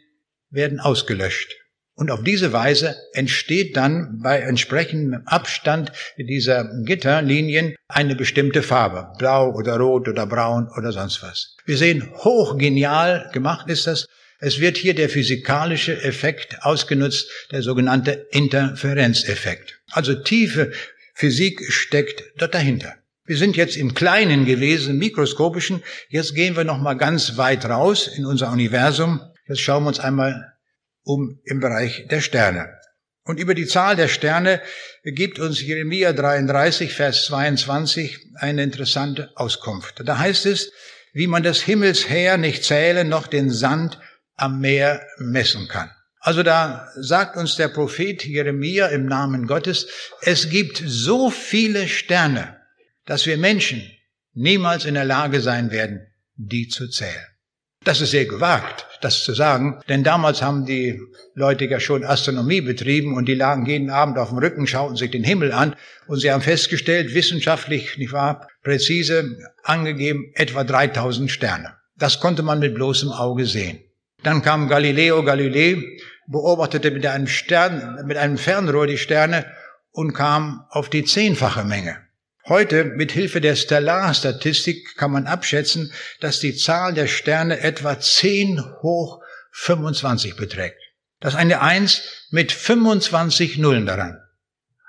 werden ausgelöscht. Und auf diese Weise entsteht dann bei entsprechendem Abstand dieser Gitterlinien eine bestimmte Farbe. Blau oder rot oder braun oder sonst was. Wir sehen, hochgenial gemacht ist das. Es wird hier der physikalische Effekt ausgenutzt, der sogenannte Interferenzeffekt. Also tiefe Physik steckt dort dahinter. Wir sind jetzt im Kleinen gewesen, mikroskopischen. Jetzt gehen wir noch mal ganz weit raus in unser Universum. Jetzt schauen wir uns einmal um im Bereich der Sterne. Und über die Zahl der Sterne gibt uns Jeremia 33, Vers 22 eine interessante Auskunft. Da heißt es, wie man das Himmelsheer nicht zählen, noch den Sand am Meer messen kann. Also da sagt uns der Prophet Jeremia im Namen Gottes, es gibt so viele Sterne, dass wir Menschen niemals in der Lage sein werden, die zu zählen. Das ist sehr gewagt, das zu sagen, denn damals haben die Leute ja schon Astronomie betrieben und die lagen jeden Abend auf dem Rücken, schauten sich den Himmel an und sie haben festgestellt, wissenschaftlich, nicht wahr, präzise angegeben, etwa 3000 Sterne. Das konnte man mit bloßem Auge sehen. Dann kam Galileo Galilei, beobachtete mit einem Stern, mit einem Fernrohr die Sterne und kam auf die zehnfache Menge. Heute mit Hilfe der Stellarstatistik kann man abschätzen, dass die Zahl der Sterne etwa 10 hoch 25 beträgt. Das ist eine 1 mit 25 Nullen daran.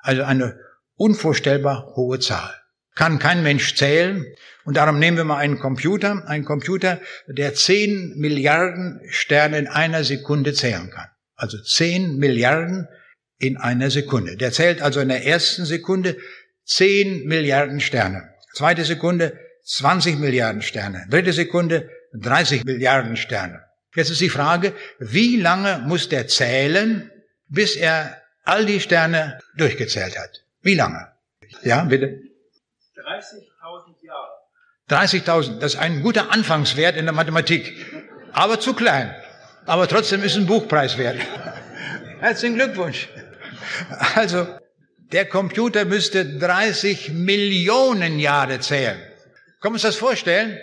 Also eine unvorstellbar hohe Zahl. Kann kein Mensch zählen. Und darum nehmen wir mal einen Computer, einen Computer, der 10 Milliarden Sterne in einer Sekunde zählen kann. Also 10 Milliarden in einer Sekunde. Der zählt also in der ersten Sekunde 10 Milliarden Sterne. Zweite Sekunde 20 Milliarden Sterne. Dritte Sekunde 30 Milliarden Sterne. Jetzt ist die Frage, wie lange muss der zählen, bis er all die Sterne durchgezählt hat? Wie lange? Ja, bitte. 30.000 Jahre. 30.000, das ist ein guter Anfangswert in der Mathematik. Aber zu klein. Aber trotzdem ist ein Buchpreis wert. Herzlichen Glückwunsch. Also, der Computer müsste 30 Millionen Jahre zählen. Können wir uns das vorstellen?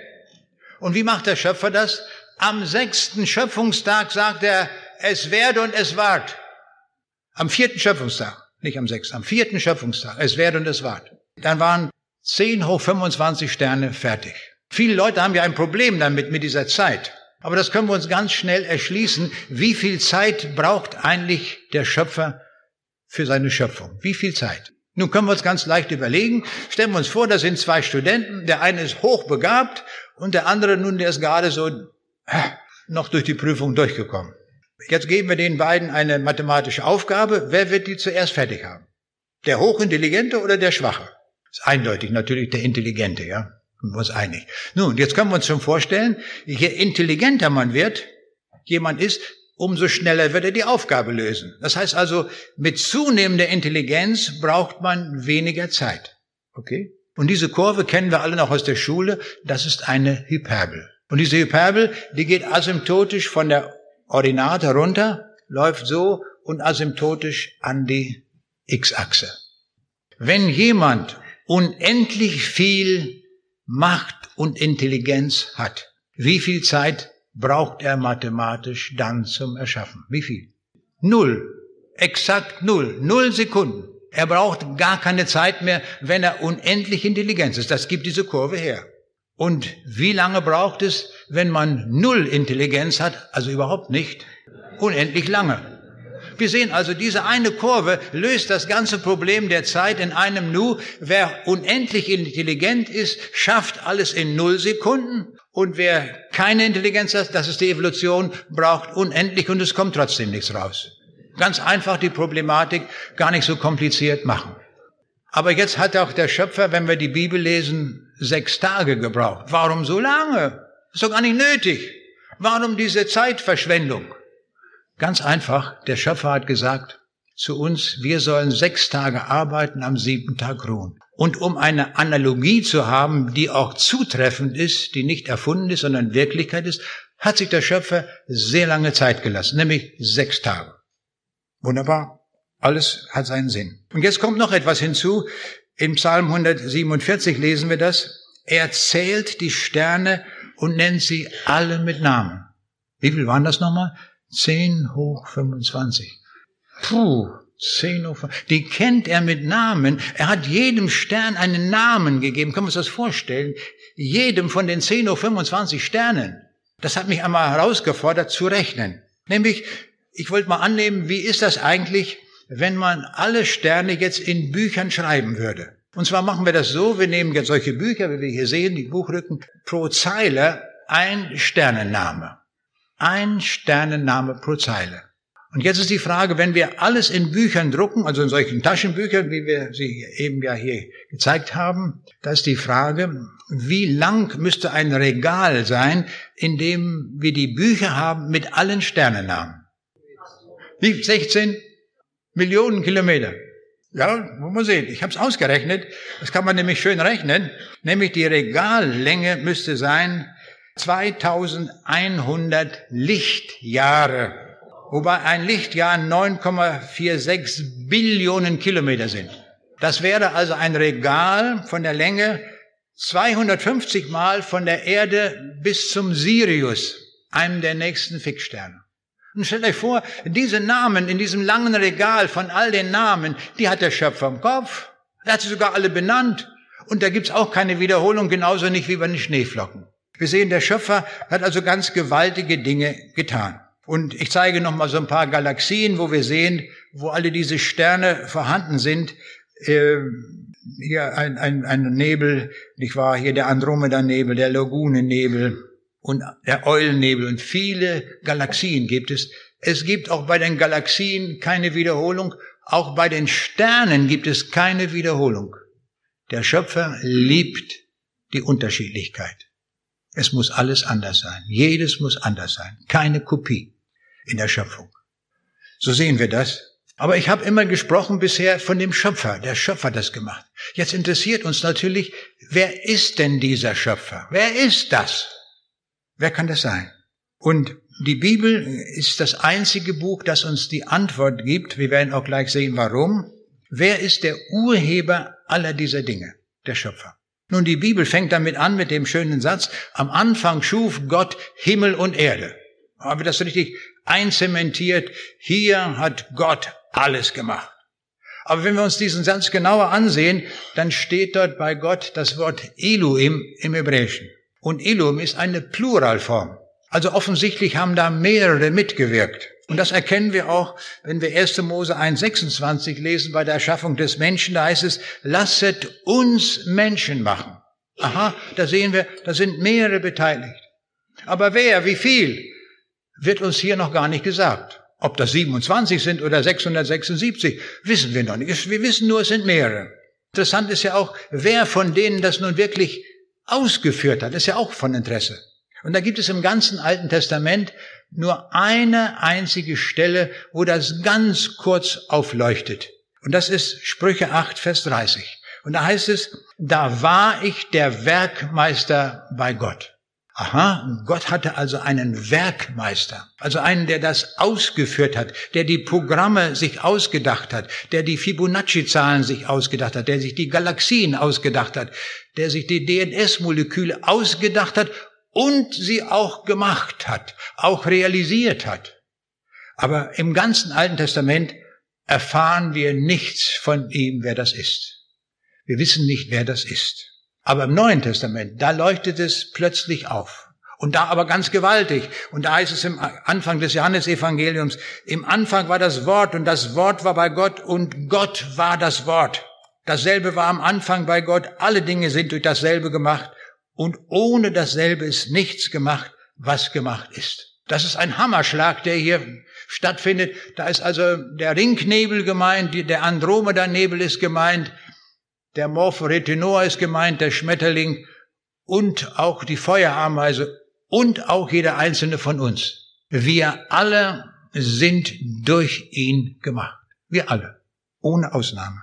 Und wie macht der Schöpfer das? Am sechsten Schöpfungstag sagt er, es werde und es ward. Am vierten Schöpfungstag, nicht am sechsten, am vierten Schöpfungstag, es werde und es ward. Dann waren 10 hoch 25 Sterne fertig. Viele Leute haben ja ein Problem damit, mit dieser Zeit. Aber das können wir uns ganz schnell erschließen. Wie viel Zeit braucht eigentlich der Schöpfer für seine Schöpfung. Wie viel Zeit? Nun können wir uns ganz leicht überlegen. Stellen wir uns vor, da sind zwei Studenten. Der eine ist hochbegabt und der andere nun, der ist gerade so äh, noch durch die Prüfung durchgekommen. Jetzt geben wir den beiden eine mathematische Aufgabe. Wer wird die zuerst fertig haben? Der Hochintelligente oder der Schwache? ist eindeutig natürlich der Intelligente, ja. Sind wir uns einig. Nun, jetzt können wir uns schon vorstellen, je intelligenter man wird, jemand ist, umso schneller wird er die Aufgabe lösen. Das heißt also, mit zunehmender Intelligenz braucht man weniger Zeit. Okay? Und diese Kurve kennen wir alle noch aus der Schule. Das ist eine Hyperbel. Und diese Hyperbel, die geht asymptotisch von der Ordinate runter, läuft so und asymptotisch an die X-Achse. Wenn jemand unendlich viel Macht und Intelligenz hat, wie viel Zeit braucht er mathematisch dann zum Erschaffen. Wie viel? Null. Exakt null. Null Sekunden. Er braucht gar keine Zeit mehr, wenn er unendlich Intelligenz ist. Das gibt diese Kurve her. Und wie lange braucht es, wenn man null Intelligenz hat, also überhaupt nicht? Unendlich lange. Wir sehen also, diese eine Kurve löst das ganze Problem der Zeit in einem Nu. Wer unendlich intelligent ist, schafft alles in null Sekunden. Und wer keine Intelligenz hat, das ist die Evolution, braucht unendlich und es kommt trotzdem nichts raus. Ganz einfach die Problematik gar nicht so kompliziert machen. Aber jetzt hat auch der Schöpfer, wenn wir die Bibel lesen, sechs Tage gebraucht. Warum so lange? Ist doch gar nicht nötig. Warum diese Zeitverschwendung? Ganz einfach, der Schöpfer hat gesagt zu uns, wir sollen sechs Tage arbeiten, am siebten Tag ruhen. Und um eine Analogie zu haben, die auch zutreffend ist, die nicht erfunden ist, sondern Wirklichkeit ist, hat sich der Schöpfer sehr lange Zeit gelassen, nämlich sechs Tage. Wunderbar. Alles hat seinen Sinn. Und jetzt kommt noch etwas hinzu. Im Psalm 147 lesen wir das. Er zählt die Sterne und nennt sie alle mit Namen. Wie viel waren das nochmal? 10 hoch 25. Puh, 10 hoch. Die kennt er mit Namen. Er hat jedem Stern einen Namen gegeben. Können wir uns das vorstellen? Jedem von den 10 hoch 25 Sternen. Das hat mich einmal herausgefordert zu rechnen. Nämlich, ich wollte mal annehmen, wie ist das eigentlich, wenn man alle Sterne jetzt in Büchern schreiben würde? Und zwar machen wir das so, wir nehmen jetzt solche Bücher, wie wir hier sehen, die Buchrücken, pro Zeile ein Sternenname. Ein Sternenname pro Zeile. Und jetzt ist die Frage, wenn wir alles in Büchern drucken, also in solchen Taschenbüchern, wie wir sie eben ja hier gezeigt haben, da ist die Frage, wie lang müsste ein Regal sein, in dem wir die Bücher haben mit allen Sternennamen? Wie 16 Millionen Kilometer. Ja, muss man sehen. Ich habe es ausgerechnet. Das kann man nämlich schön rechnen. Nämlich die Regallänge müsste sein 2100 Lichtjahre, wobei ein Lichtjahr 9,46 Billionen Kilometer sind. Das wäre also ein Regal von der Länge 250 Mal von der Erde bis zum Sirius, einem der nächsten Fixsterne. Und stellt euch vor, diese Namen in diesem langen Regal von all den Namen, die hat der Schöpfer im Kopf. Er hat sie sogar alle benannt. Und da gibt's auch keine Wiederholung, genauso nicht wie bei den Schneeflocken. Wir sehen, der Schöpfer hat also ganz gewaltige Dinge getan. Und ich zeige noch mal so ein paar Galaxien, wo wir sehen, wo alle diese Sterne vorhanden sind. Äh, hier ein, ein, ein Nebel, nicht wahr? Hier der Andromeda-Nebel, der Lagunennebel und der Eulennebel und viele Galaxien gibt es. Es gibt auch bei den Galaxien keine Wiederholung. Auch bei den Sternen gibt es keine Wiederholung. Der Schöpfer liebt die Unterschiedlichkeit. Es muss alles anders sein. Jedes muss anders sein. Keine Kopie in der Schöpfung. So sehen wir das. Aber ich habe immer gesprochen bisher von dem Schöpfer. Der Schöpfer hat das gemacht. Jetzt interessiert uns natürlich, wer ist denn dieser Schöpfer? Wer ist das? Wer kann das sein? Und die Bibel ist das einzige Buch, das uns die Antwort gibt. Wir werden auch gleich sehen, warum. Wer ist der Urheber aller dieser Dinge? Der Schöpfer. Nun, die Bibel fängt damit an mit dem schönen Satz, am Anfang schuf Gott Himmel und Erde. Haben wir das richtig einzementiert? Hier hat Gott alles gemacht. Aber wenn wir uns diesen Satz genauer ansehen, dann steht dort bei Gott das Wort Elohim im Hebräischen. Und Elohim ist eine Pluralform. Also offensichtlich haben da mehrere mitgewirkt. Und das erkennen wir auch, wenn wir 1. Mose 1.26 lesen bei der Erschaffung des Menschen. Da heißt es, lasset uns Menschen machen. Aha, da sehen wir, da sind mehrere beteiligt. Aber wer, wie viel, wird uns hier noch gar nicht gesagt. Ob das 27 sind oder 676, wissen wir noch nicht. Wir wissen nur, es sind mehrere. Interessant ist ja auch, wer von denen das nun wirklich ausgeführt hat, ist ja auch von Interesse. Und da gibt es im ganzen Alten Testament nur eine einzige Stelle, wo das ganz kurz aufleuchtet. Und das ist Sprüche 8, Vers 30. Und da heißt es, da war ich der Werkmeister bei Gott. Aha, Gott hatte also einen Werkmeister, also einen, der das ausgeführt hat, der die Programme sich ausgedacht hat, der die Fibonacci-Zahlen sich ausgedacht hat, der sich die Galaxien ausgedacht hat, der sich die DNS-Moleküle ausgedacht hat und sie auch gemacht hat, auch realisiert hat. Aber im ganzen Alten Testament erfahren wir nichts von ihm, wer das ist. Wir wissen nicht, wer das ist. Aber im Neuen Testament, da leuchtet es plötzlich auf. Und da aber ganz gewaltig. Und da heißt es im Anfang des Johannesevangeliums, im Anfang war das Wort und das Wort war bei Gott und Gott war das Wort. Dasselbe war am Anfang bei Gott. Alle Dinge sind durch dasselbe gemacht und ohne dasselbe ist nichts gemacht, was gemacht ist. Das ist ein Hammerschlag, der hier stattfindet. Da ist also der Ringnebel gemeint, der Andromeda-Nebel ist gemeint, der Morphoretinor ist gemeint, der Schmetterling und auch die Feuerameise und auch jeder einzelne von uns. Wir alle sind durch ihn gemacht. Wir alle. Ohne Ausnahme.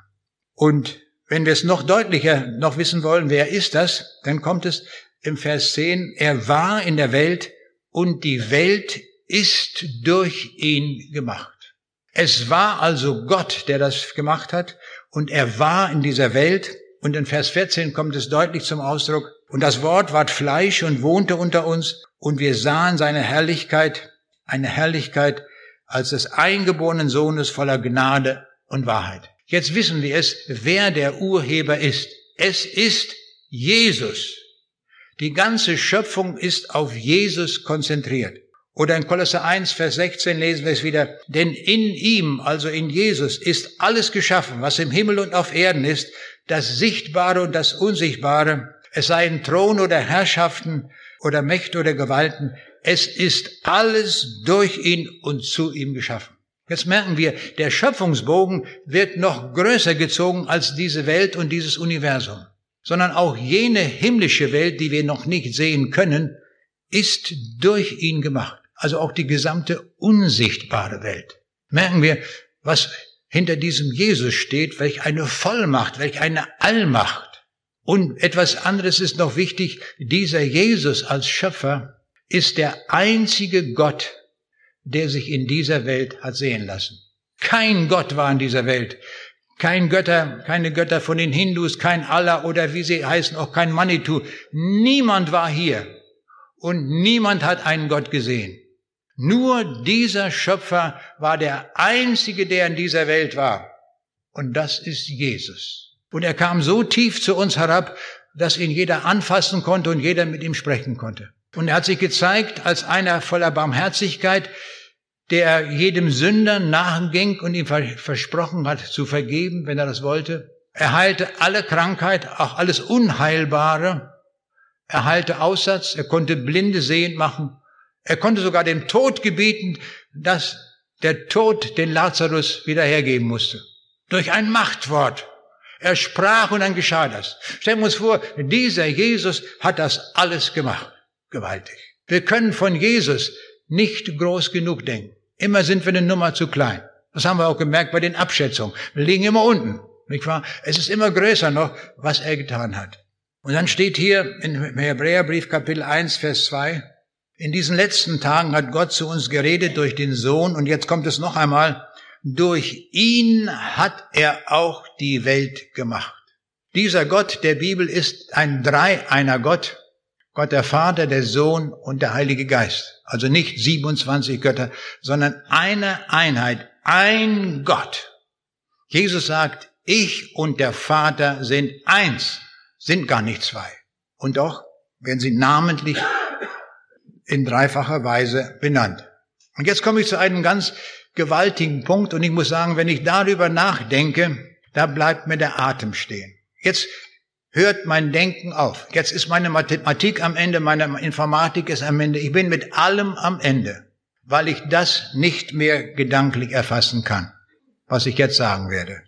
Und wenn wir es noch deutlicher noch wissen wollen, wer ist das, dann kommt es im Vers 10, er war in der Welt und die Welt ist durch ihn gemacht. Es war also Gott, der das gemacht hat und er war in dieser Welt und in Vers 14 kommt es deutlich zum Ausdruck und das Wort ward Fleisch und wohnte unter uns und wir sahen seine Herrlichkeit, eine Herrlichkeit als des eingeborenen Sohnes voller Gnade und Wahrheit. Jetzt wissen wir es, wer der Urheber ist. Es ist Jesus. Die ganze Schöpfung ist auf Jesus konzentriert. Oder in Kolosser 1, Vers 16 lesen wir es wieder, denn in ihm, also in Jesus, ist alles geschaffen, was im Himmel und auf Erden ist, das Sichtbare und das Unsichtbare, es seien Thron oder Herrschaften oder Mächte oder Gewalten, es ist alles durch ihn und zu ihm geschaffen. Jetzt merken wir, der Schöpfungsbogen wird noch größer gezogen als diese Welt und dieses Universum, sondern auch jene himmlische Welt, die wir noch nicht sehen können, ist durch ihn gemacht. Also auch die gesamte unsichtbare Welt. Merken wir, was hinter diesem Jesus steht, welch eine Vollmacht, welch eine Allmacht. Und etwas anderes ist noch wichtig, dieser Jesus als Schöpfer ist der einzige Gott, der sich in dieser Welt hat sehen lassen. Kein Gott war in dieser Welt. Kein Götter, keine Götter von den Hindus, kein Allah oder wie sie heißen, auch kein Manitou. Niemand war hier und niemand hat einen Gott gesehen. Nur dieser Schöpfer war der einzige, der in dieser Welt war. Und das ist Jesus. Und er kam so tief zu uns herab, dass ihn jeder anfassen konnte und jeder mit ihm sprechen konnte. Und er hat sich gezeigt als einer voller Barmherzigkeit, der jedem Sünder nachging und ihm versprochen hat zu vergeben, wenn er das wollte. Er heilte alle Krankheit, auch alles Unheilbare. Er heilte Aussatz, er konnte Blinde sehend machen. Er konnte sogar dem Tod gebieten, dass der Tod den Lazarus wieder hergeben musste. Durch ein Machtwort. Er sprach und dann geschah das. Stellen wir uns vor, dieser Jesus hat das alles gemacht. Gewaltig. Wir können von Jesus nicht groß genug denken. Immer sind wir eine Nummer zu klein. Das haben wir auch gemerkt bei den Abschätzungen. Wir liegen immer unten. Nicht wahr? Es ist immer größer noch, was er getan hat. Und dann steht hier im Hebräerbrief Kapitel 1, Vers 2, in diesen letzten Tagen hat Gott zu uns geredet durch den Sohn und jetzt kommt es noch einmal, durch ihn hat er auch die Welt gemacht. Dieser Gott der Bibel ist ein Dreieiner Gott, Gott der Vater, der Sohn und der Heilige Geist. Also nicht 27 Götter, sondern eine Einheit, ein Gott. Jesus sagt, ich und der Vater sind eins, sind gar nicht zwei. Und doch werden sie namentlich in dreifacher Weise benannt. Und jetzt komme ich zu einem ganz gewaltigen Punkt und ich muss sagen, wenn ich darüber nachdenke, da bleibt mir der Atem stehen. Jetzt hört mein Denken auf. Jetzt ist meine Mathematik am Ende, meine Informatik ist am Ende. Ich bin mit allem am Ende, weil ich das nicht mehr gedanklich erfassen kann, was ich jetzt sagen werde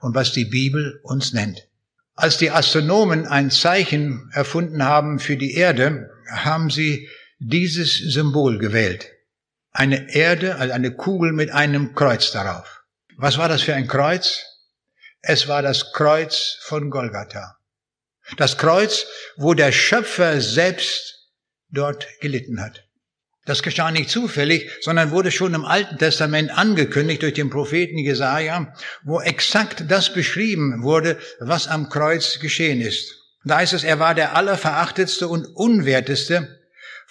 und was die Bibel uns nennt. Als die Astronomen ein Zeichen erfunden haben für die Erde, haben sie dieses Symbol gewählt. Eine Erde, also eine Kugel mit einem Kreuz darauf. Was war das für ein Kreuz? Es war das Kreuz von Golgatha. Das Kreuz, wo der Schöpfer selbst dort gelitten hat. Das geschah nicht zufällig, sondern wurde schon im Alten Testament angekündigt durch den Propheten Jesaja, wo exakt das beschrieben wurde, was am Kreuz geschehen ist. Da heißt es, er war der allerverachtetste und unwerteste,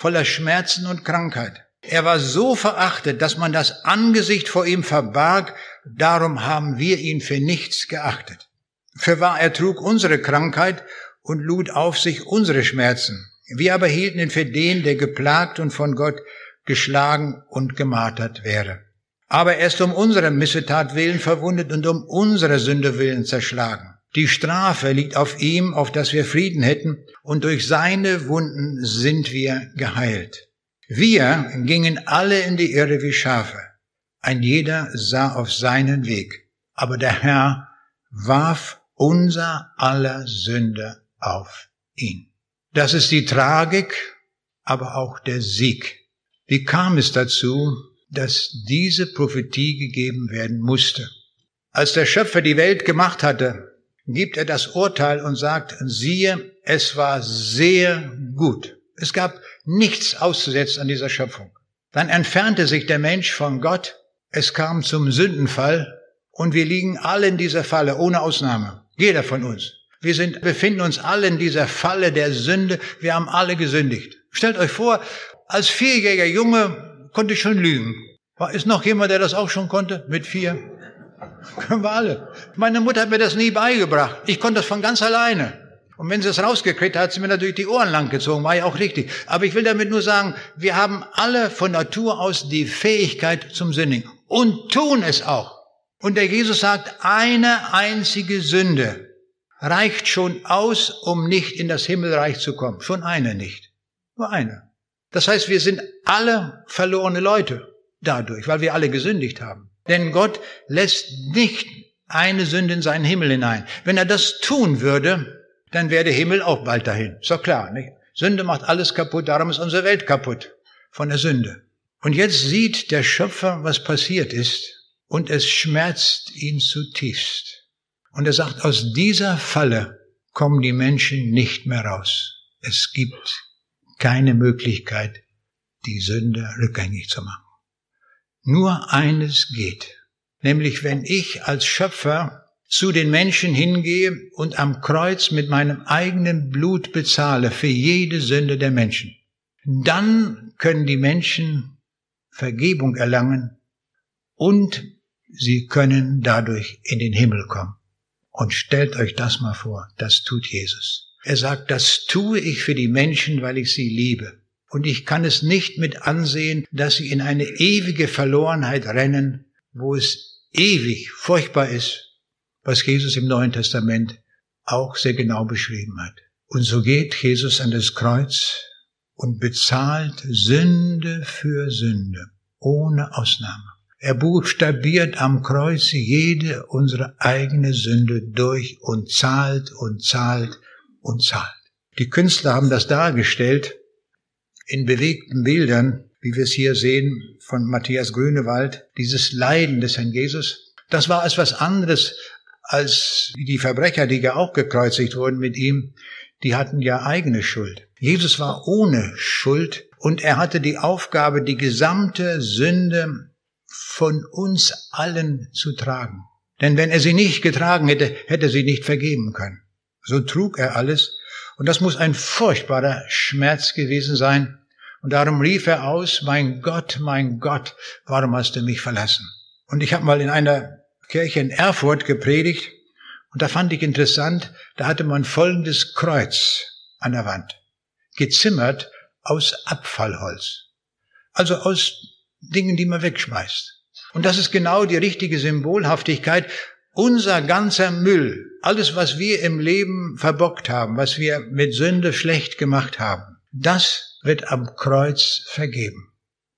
voller Schmerzen und Krankheit. Er war so verachtet, dass man das Angesicht vor ihm verbarg, darum haben wir ihn für nichts geachtet. Für wahr er trug unsere Krankheit und lud auf sich unsere Schmerzen. Wir aber hielten ihn für den, der geplagt und von Gott geschlagen und gemartert wäre. Aber er ist um unsere Missetat willen verwundet und um unsere Sünde willen zerschlagen. Die Strafe liegt auf ihm, auf dass wir Frieden hätten, und durch seine Wunden sind wir geheilt. Wir gingen alle in die Irre wie Schafe. Ein jeder sah auf seinen Weg. Aber der Herr warf unser aller Sünde auf ihn. Das ist die Tragik, aber auch der Sieg. Wie kam es dazu, dass diese Prophetie gegeben werden musste. Als der Schöpfer die Welt gemacht hatte, gibt er das Urteil und sagt, siehe, es war sehr gut. Es gab nichts auszusetzen an dieser Schöpfung. Dann entfernte sich der Mensch von Gott, es kam zum Sündenfall und wir liegen alle in dieser Falle, ohne Ausnahme. Jeder von uns. Wir sind, befinden uns alle in dieser Falle der Sünde. Wir haben alle gesündigt. Stellt euch vor, als vierjähriger Junge konnte ich schon lügen. Ist noch jemand, der das auch schon konnte? Mit vier? Können wir alle. Meine Mutter hat mir das nie beigebracht. Ich konnte das von ganz alleine. Und wenn sie es rausgekriegt hat, hat sie mir natürlich die Ohren lang gezogen, war ja auch richtig. Aber ich will damit nur sagen, wir haben alle von Natur aus die Fähigkeit zum Sündigen und tun es auch. Und der Jesus sagt, eine einzige Sünde reicht schon aus, um nicht in das Himmelreich zu kommen. Schon eine nicht. Nur eine. Das heißt, wir sind alle verlorene Leute dadurch, weil wir alle gesündigt haben. Denn Gott lässt nicht eine Sünde in seinen Himmel hinein. Wenn er das tun würde, dann wäre der Himmel auch bald dahin. Ist doch klar, nicht? Sünde macht alles kaputt, darum ist unsere Welt kaputt. Von der Sünde. Und jetzt sieht der Schöpfer, was passiert ist, und es schmerzt ihn zutiefst. Und er sagt, aus dieser Falle kommen die Menschen nicht mehr raus. Es gibt keine Möglichkeit, die Sünde rückgängig zu machen. Nur eines geht, nämlich wenn ich als Schöpfer zu den Menschen hingehe und am Kreuz mit meinem eigenen Blut bezahle für jede Sünde der Menschen, dann können die Menschen Vergebung erlangen und sie können dadurch in den Himmel kommen. Und stellt euch das mal vor, das tut Jesus. Er sagt, das tue ich für die Menschen, weil ich sie liebe. Und ich kann es nicht mit ansehen, dass sie in eine ewige Verlorenheit rennen, wo es ewig furchtbar ist, was Jesus im Neuen Testament auch sehr genau beschrieben hat. Und so geht Jesus an das Kreuz und bezahlt Sünde für Sünde, ohne Ausnahme. Er buchstabiert am Kreuz jede unsere eigene Sünde durch und zahlt und zahlt und zahlt. Die Künstler haben das dargestellt in bewegten Bildern, wie wir es hier sehen von Matthias Grünewald, dieses Leiden des Herrn Jesus, das war etwas anderes als die Verbrecher, die ja auch gekreuzigt wurden mit ihm, die hatten ja eigene Schuld. Jesus war ohne Schuld und er hatte die Aufgabe, die gesamte Sünde von uns allen zu tragen. Denn wenn er sie nicht getragen hätte, hätte er sie nicht vergeben können. So trug er alles und das muss ein furchtbarer Schmerz gewesen sein. Und darum rief er aus, mein Gott, mein Gott, warum hast du mich verlassen? Und ich habe mal in einer Kirche in Erfurt gepredigt und da fand ich interessant, da hatte man folgendes Kreuz an der Wand, gezimmert aus Abfallholz. Also aus Dingen, die man wegschmeißt. Und das ist genau die richtige Symbolhaftigkeit. Unser ganzer Müll, alles, was wir im Leben verbockt haben, was wir mit Sünde schlecht gemacht haben, das wird am Kreuz vergeben.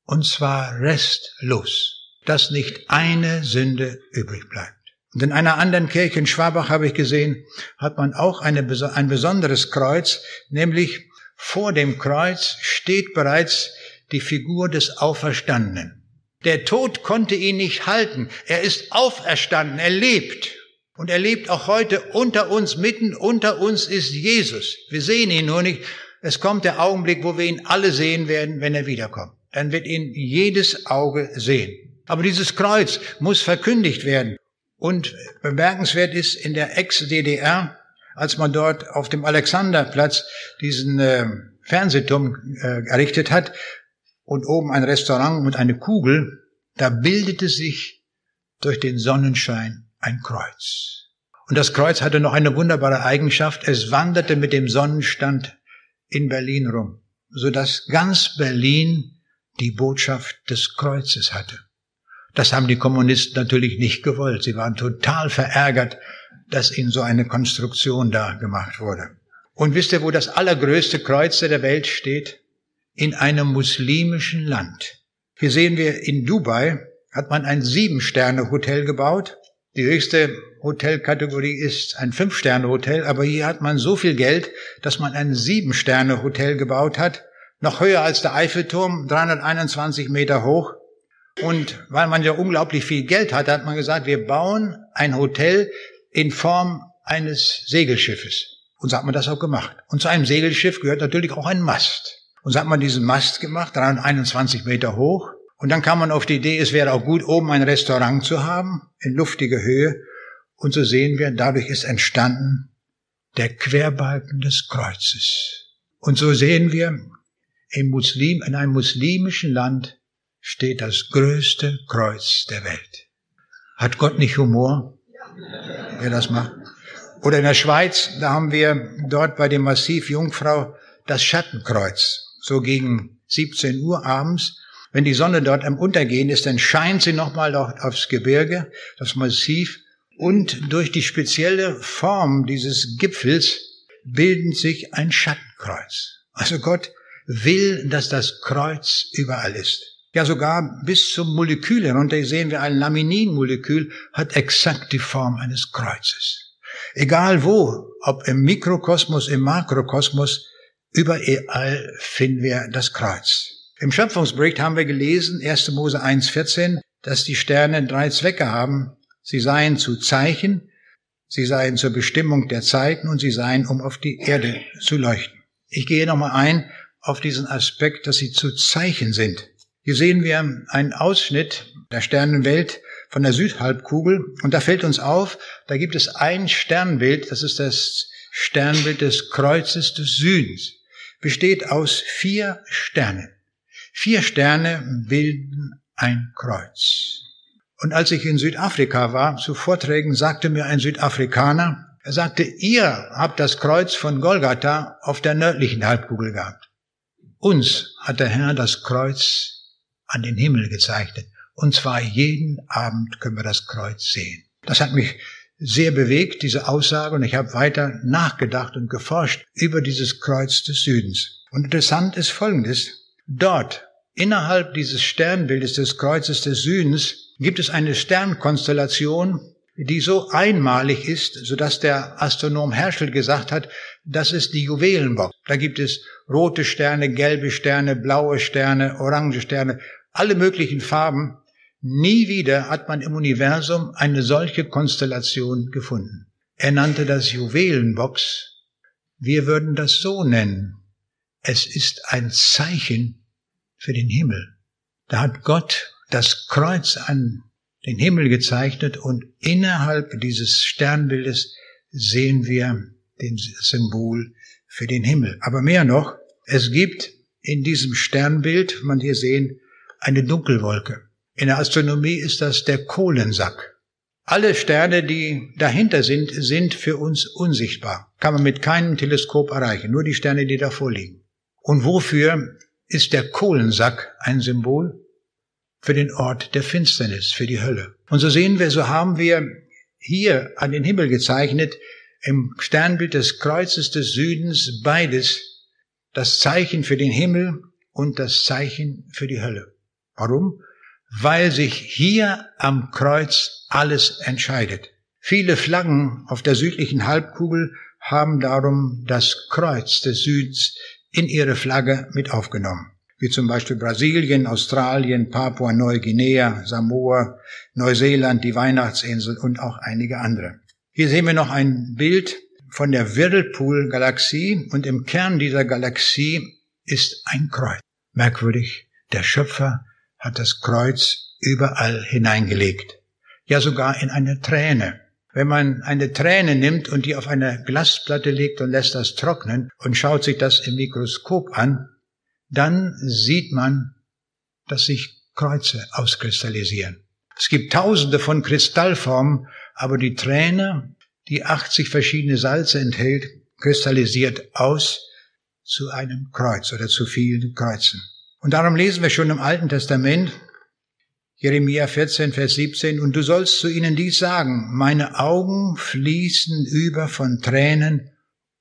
Und zwar restlos, dass nicht eine Sünde übrig bleibt. Und in einer anderen Kirche in Schwabach habe ich gesehen, hat man auch eine, ein besonderes Kreuz, nämlich vor dem Kreuz steht bereits die Figur des Auferstandenen. Der Tod konnte ihn nicht halten. Er ist auferstanden, er lebt. Und er lebt auch heute unter uns, mitten unter uns ist Jesus. Wir sehen ihn nur nicht. Es kommt der Augenblick, wo wir ihn alle sehen werden, wenn er wiederkommt. Dann wird ihn jedes Auge sehen. Aber dieses Kreuz muss verkündigt werden. Und bemerkenswert ist in der Ex-DDR, als man dort auf dem Alexanderplatz diesen äh, Fernsehturm äh, errichtet hat und oben ein Restaurant und eine Kugel, da bildete sich durch den Sonnenschein ein Kreuz. Und das Kreuz hatte noch eine wunderbare Eigenschaft. Es wanderte mit dem Sonnenstand in Berlin rum, so dass ganz Berlin die Botschaft des Kreuzes hatte. Das haben die Kommunisten natürlich nicht gewollt. Sie waren total verärgert, dass ihnen so eine Konstruktion da gemacht wurde. Und wisst ihr, wo das allergrößte Kreuz der Welt steht? In einem muslimischen Land. Hier sehen wir in Dubai, hat man ein Sieben-Sterne-Hotel gebaut die höchste Hotelkategorie ist ein Fünf-Sterne-Hotel, aber hier hat man so viel Geld, dass man ein Sieben-Sterne-Hotel gebaut hat, noch höher als der Eiffelturm, 321 Meter hoch. Und weil man ja unglaublich viel Geld hat, hat man gesagt, wir bauen ein Hotel in Form eines Segelschiffes. Und so hat man das auch gemacht. Und zu einem Segelschiff gehört natürlich auch ein Mast. Und so hat man diesen Mast gemacht, 321 Meter hoch. Und dann kam man auf die Idee, es wäre auch gut, oben ein Restaurant zu haben, in luftiger Höhe. Und so sehen wir, dadurch ist entstanden der Querbalken des Kreuzes. Und so sehen wir, im Muslim, in einem muslimischen Land steht das größte Kreuz der Welt. Hat Gott nicht Humor, wer das macht? Oder in der Schweiz, da haben wir dort bei dem Massiv Jungfrau das Schattenkreuz. So gegen 17 Uhr abends. Wenn die Sonne dort am Untergehen ist, dann scheint sie nochmal aufs Gebirge, das Massiv. Und durch die spezielle Form dieses Gipfels bildet sich ein Schattenkreuz. Also Gott will, dass das Kreuz überall ist. Ja, sogar bis zum Molekül herunter sehen wir, ein Laminin-Molekül hat exakt die Form eines Kreuzes. Egal wo, ob im Mikrokosmos, im Makrokosmos, überall finden wir das Kreuz. Im Schöpfungsbericht haben wir gelesen, 1. Mose 1,14, dass die Sterne drei Zwecke haben. Sie seien zu Zeichen, sie seien zur Bestimmung der Zeiten und sie seien, um auf die Erde zu leuchten. Ich gehe nochmal ein auf diesen Aspekt, dass sie zu Zeichen sind. Hier sehen wir einen Ausschnitt der Sternenwelt von der Südhalbkugel und da fällt uns auf, da gibt es ein Sternbild, das ist das Sternbild des Kreuzes des Südens, besteht aus vier Sternen. Vier Sterne bilden ein Kreuz. Und als ich in Südafrika war zu Vorträgen, sagte mir ein Südafrikaner, er sagte, ihr habt das Kreuz von Golgatha auf der nördlichen Halbkugel gehabt. Uns hat der Herr das Kreuz an den Himmel gezeichnet. Und zwar jeden Abend können wir das Kreuz sehen. Das hat mich sehr bewegt, diese Aussage, und ich habe weiter nachgedacht und geforscht über dieses Kreuz des Südens. Und interessant ist Folgendes. Dort, innerhalb dieses Sternbildes des Kreuzes des Südens, gibt es eine Sternkonstellation, die so einmalig ist, sodass der Astronom Herschel gesagt hat, das ist die Juwelenbox. Da gibt es rote Sterne, gelbe Sterne, blaue Sterne, orange Sterne, alle möglichen Farben. Nie wieder hat man im Universum eine solche Konstellation gefunden. Er nannte das Juwelenbox. Wir würden das so nennen. Es ist ein Zeichen für den Himmel. Da hat Gott das Kreuz an den Himmel gezeichnet und innerhalb dieses Sternbildes sehen wir den Symbol für den Himmel. Aber mehr noch, es gibt in diesem Sternbild, man hier sehen, eine Dunkelwolke. In der Astronomie ist das der Kohlensack. Alle Sterne, die dahinter sind, sind für uns unsichtbar. Kann man mit keinem Teleskop erreichen, nur die Sterne, die davor liegen. Und wofür ist der Kohlensack ein Symbol? Für den Ort der Finsternis, für die Hölle. Und so sehen wir, so haben wir hier an den Himmel gezeichnet, im Sternbild des Kreuzes des Südens beides, das Zeichen für den Himmel und das Zeichen für die Hölle. Warum? Weil sich hier am Kreuz alles entscheidet. Viele Flaggen auf der südlichen Halbkugel haben darum das Kreuz des Südens in ihre Flagge mit aufgenommen. Wie zum Beispiel Brasilien, Australien, Papua-Neuguinea, Samoa, Neuseeland, die Weihnachtsinsel und auch einige andere. Hier sehen wir noch ein Bild von der Whirlpool-Galaxie und im Kern dieser Galaxie ist ein Kreuz. Merkwürdig, der Schöpfer hat das Kreuz überall hineingelegt. Ja sogar in eine Träne. Wenn man eine Träne nimmt und die auf eine Glasplatte legt und lässt das trocknen und schaut sich das im Mikroskop an, dann sieht man, dass sich Kreuze auskristallisieren. Es gibt tausende von Kristallformen, aber die Träne, die 80 verschiedene Salze enthält, kristallisiert aus zu einem Kreuz oder zu vielen Kreuzen. Und darum lesen wir schon im Alten Testament, Jeremia 14, Vers 17, und du sollst zu ihnen dies sagen, meine Augen fließen über von Tränen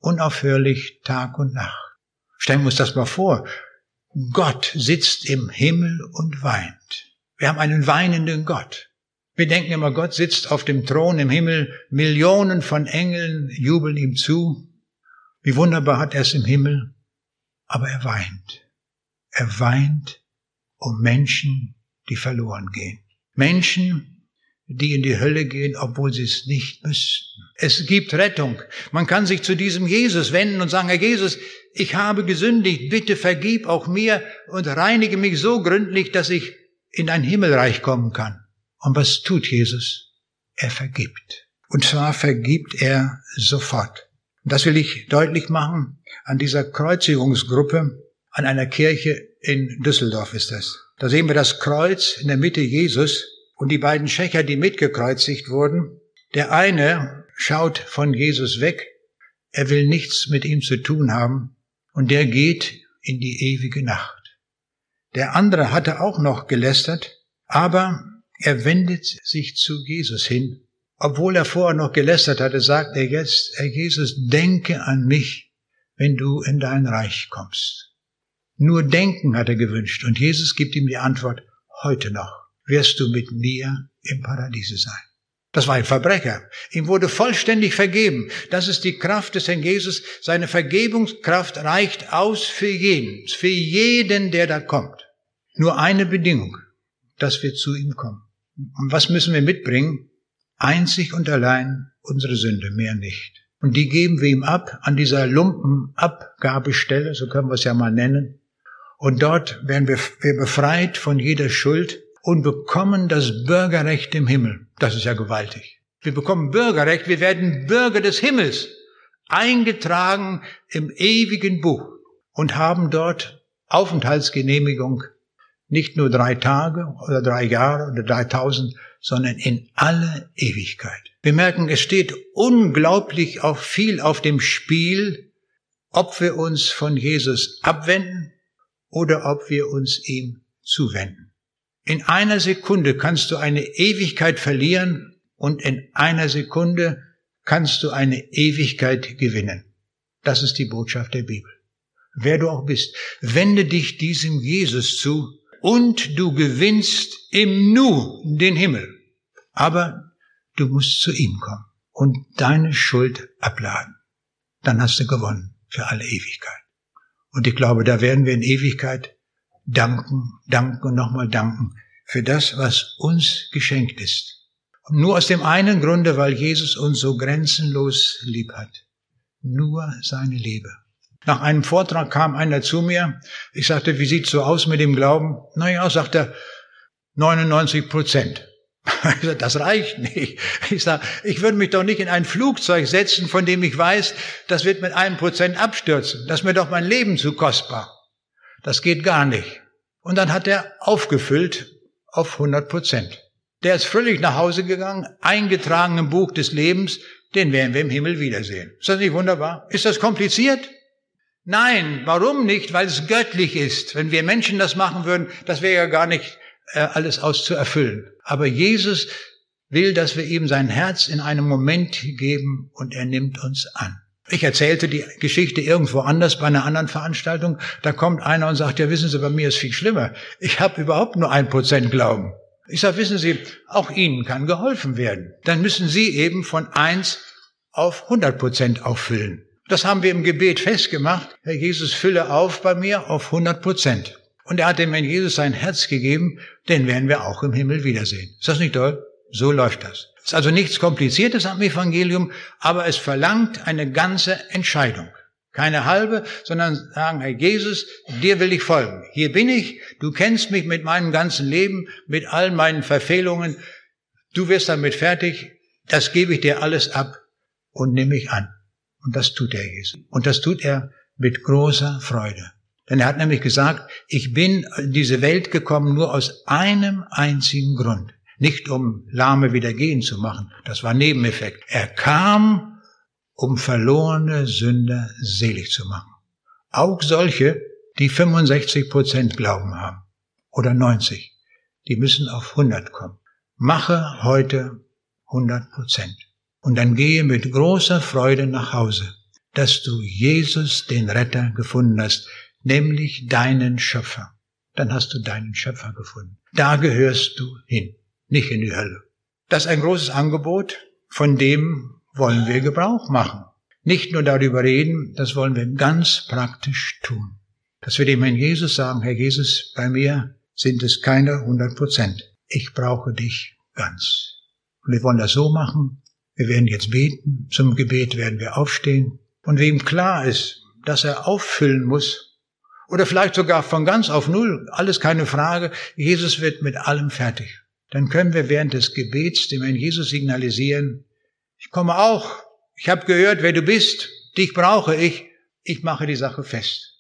unaufhörlich Tag und Nacht. Stellen wir uns das mal vor. Gott sitzt im Himmel und weint. Wir haben einen weinenden Gott. Wir denken immer, Gott sitzt auf dem Thron im Himmel, Millionen von Engeln jubeln ihm zu. Wie wunderbar hat er es im Himmel, aber er weint. Er weint um Menschen, die verloren gehen. Menschen, die in die Hölle gehen, obwohl sie es nicht müssten. Es gibt Rettung. Man kann sich zu diesem Jesus wenden und sagen, Herr Jesus, ich habe gesündigt, bitte vergib auch mir und reinige mich so gründlich, dass ich in ein Himmelreich kommen kann. Und was tut Jesus? Er vergibt. Und zwar vergibt er sofort. Das will ich deutlich machen an dieser Kreuzigungsgruppe an einer Kirche in Düsseldorf ist das. Da sehen wir das Kreuz in der Mitte Jesus und die beiden Schächer, die mitgekreuzigt wurden. Der eine schaut von Jesus weg, er will nichts mit ihm zu tun haben und der geht in die ewige Nacht. Der andere hatte auch noch gelästert, aber er wendet sich zu Jesus hin. Obwohl er vorher noch gelästert hatte, sagt er jetzt, Herr Jesus, denke an mich, wenn du in dein Reich kommst. Nur denken hat er gewünscht und Jesus gibt ihm die Antwort, heute noch wirst du mit mir im Paradiese sein. Das war ein Verbrecher. Ihm wurde vollständig vergeben. Das ist die Kraft des Herrn Jesus. Seine Vergebungskraft reicht aus für jeden, für jeden, der da kommt. Nur eine Bedingung, dass wir zu ihm kommen. Und was müssen wir mitbringen? Einzig und allein unsere Sünde, mehr nicht. Und die geben wir ihm ab an dieser Lumpenabgabestelle, so können wir es ja mal nennen. Und dort werden wir, wir befreit von jeder Schuld und bekommen das Bürgerrecht im Himmel. Das ist ja gewaltig. Wir bekommen Bürgerrecht, wir werden Bürger des Himmels, eingetragen im ewigen Buch und haben dort Aufenthaltsgenehmigung nicht nur drei Tage oder drei Jahre oder dreitausend, sondern in alle Ewigkeit. Wir merken, es steht unglaublich auch viel auf dem Spiel, ob wir uns von Jesus abwenden oder ob wir uns ihm zuwenden. In einer Sekunde kannst du eine Ewigkeit verlieren und in einer Sekunde kannst du eine Ewigkeit gewinnen. Das ist die Botschaft der Bibel. Wer du auch bist, wende dich diesem Jesus zu und du gewinnst im Nu den Himmel. Aber du musst zu ihm kommen und deine Schuld abladen. Dann hast du gewonnen für alle Ewigkeit. Und ich glaube, da werden wir in Ewigkeit danken, danken und nochmal danken für das, was uns geschenkt ist. Und nur aus dem einen Grunde, weil Jesus uns so grenzenlos lieb hat. Nur seine Liebe. Nach einem Vortrag kam einer zu mir. Ich sagte, wie sieht's so aus mit dem Glauben? Naja, sagt er, 99 Prozent. Das reicht nicht. Ich sage, ich würde mich doch nicht in ein Flugzeug setzen, von dem ich weiß, das wird mit einem Prozent abstürzen. Das ist mir doch mein Leben zu kostbar. Das geht gar nicht. Und dann hat er aufgefüllt auf 100 Prozent. Der ist fröhlich nach Hause gegangen, eingetragen im Buch des Lebens, den werden wir im Himmel wiedersehen. Ist das nicht wunderbar? Ist das kompliziert? Nein, warum nicht? Weil es göttlich ist. Wenn wir Menschen das machen würden, das wäre ja gar nicht äh, alles auszuerfüllen. Aber Jesus will, dass wir ihm sein Herz in einem Moment geben und er nimmt uns an. Ich erzählte die Geschichte irgendwo anders bei einer anderen Veranstaltung. Da kommt einer und sagt, ja wissen Sie, bei mir ist viel schlimmer. Ich habe überhaupt nur ein Prozent Glauben. Ich sage, wissen Sie, auch Ihnen kann geholfen werden. Dann müssen Sie eben von eins auf 100 Prozent auffüllen. Das haben wir im Gebet festgemacht. Herr Jesus, fülle auf bei mir auf 100 Prozent. Und er hat dem Herrn Jesus sein Herz gegeben, den werden wir auch im Himmel wiedersehen. Ist das nicht toll? So läuft das. Es ist also nichts Kompliziertes am Evangelium, aber es verlangt eine ganze Entscheidung. Keine halbe, sondern sagen, Herr Jesus, dir will ich folgen. Hier bin ich, du kennst mich mit meinem ganzen Leben, mit all meinen Verfehlungen. Du wirst damit fertig, das gebe ich dir alles ab und nimm mich an. Und das tut er, Jesus. Und das tut er mit großer Freude. Denn er hat nämlich gesagt, ich bin in diese Welt gekommen nur aus einem einzigen Grund. Nicht um Lahme wieder gehen zu machen. Das war Nebeneffekt. Er kam, um verlorene Sünder selig zu machen. Auch solche, die 65 Prozent Glauben haben. Oder 90. Die müssen auf 100 kommen. Mache heute 100 Prozent. Und dann gehe mit großer Freude nach Hause, dass du Jesus, den Retter, gefunden hast, nämlich deinen Schöpfer. Dann hast du deinen Schöpfer gefunden. Da gehörst du hin, nicht in die Hölle. Das ist ein großes Angebot, von dem wollen wir Gebrauch machen. Nicht nur darüber reden, das wollen wir ganz praktisch tun. Dass wir dem Herrn Jesus sagen, Herr Jesus, bei mir sind es keine 100 Prozent. Ich brauche dich ganz. Und wir wollen das so machen. Wir werden jetzt beten. Zum Gebet werden wir aufstehen. Und wem klar ist, dass er auffüllen muss, oder vielleicht sogar von ganz auf Null, alles keine Frage, Jesus wird mit allem fertig. Dann können wir während des Gebets dem Herrn Jesus signalisieren, ich komme auch, ich habe gehört, wer du bist, dich brauche ich, ich mache die Sache fest.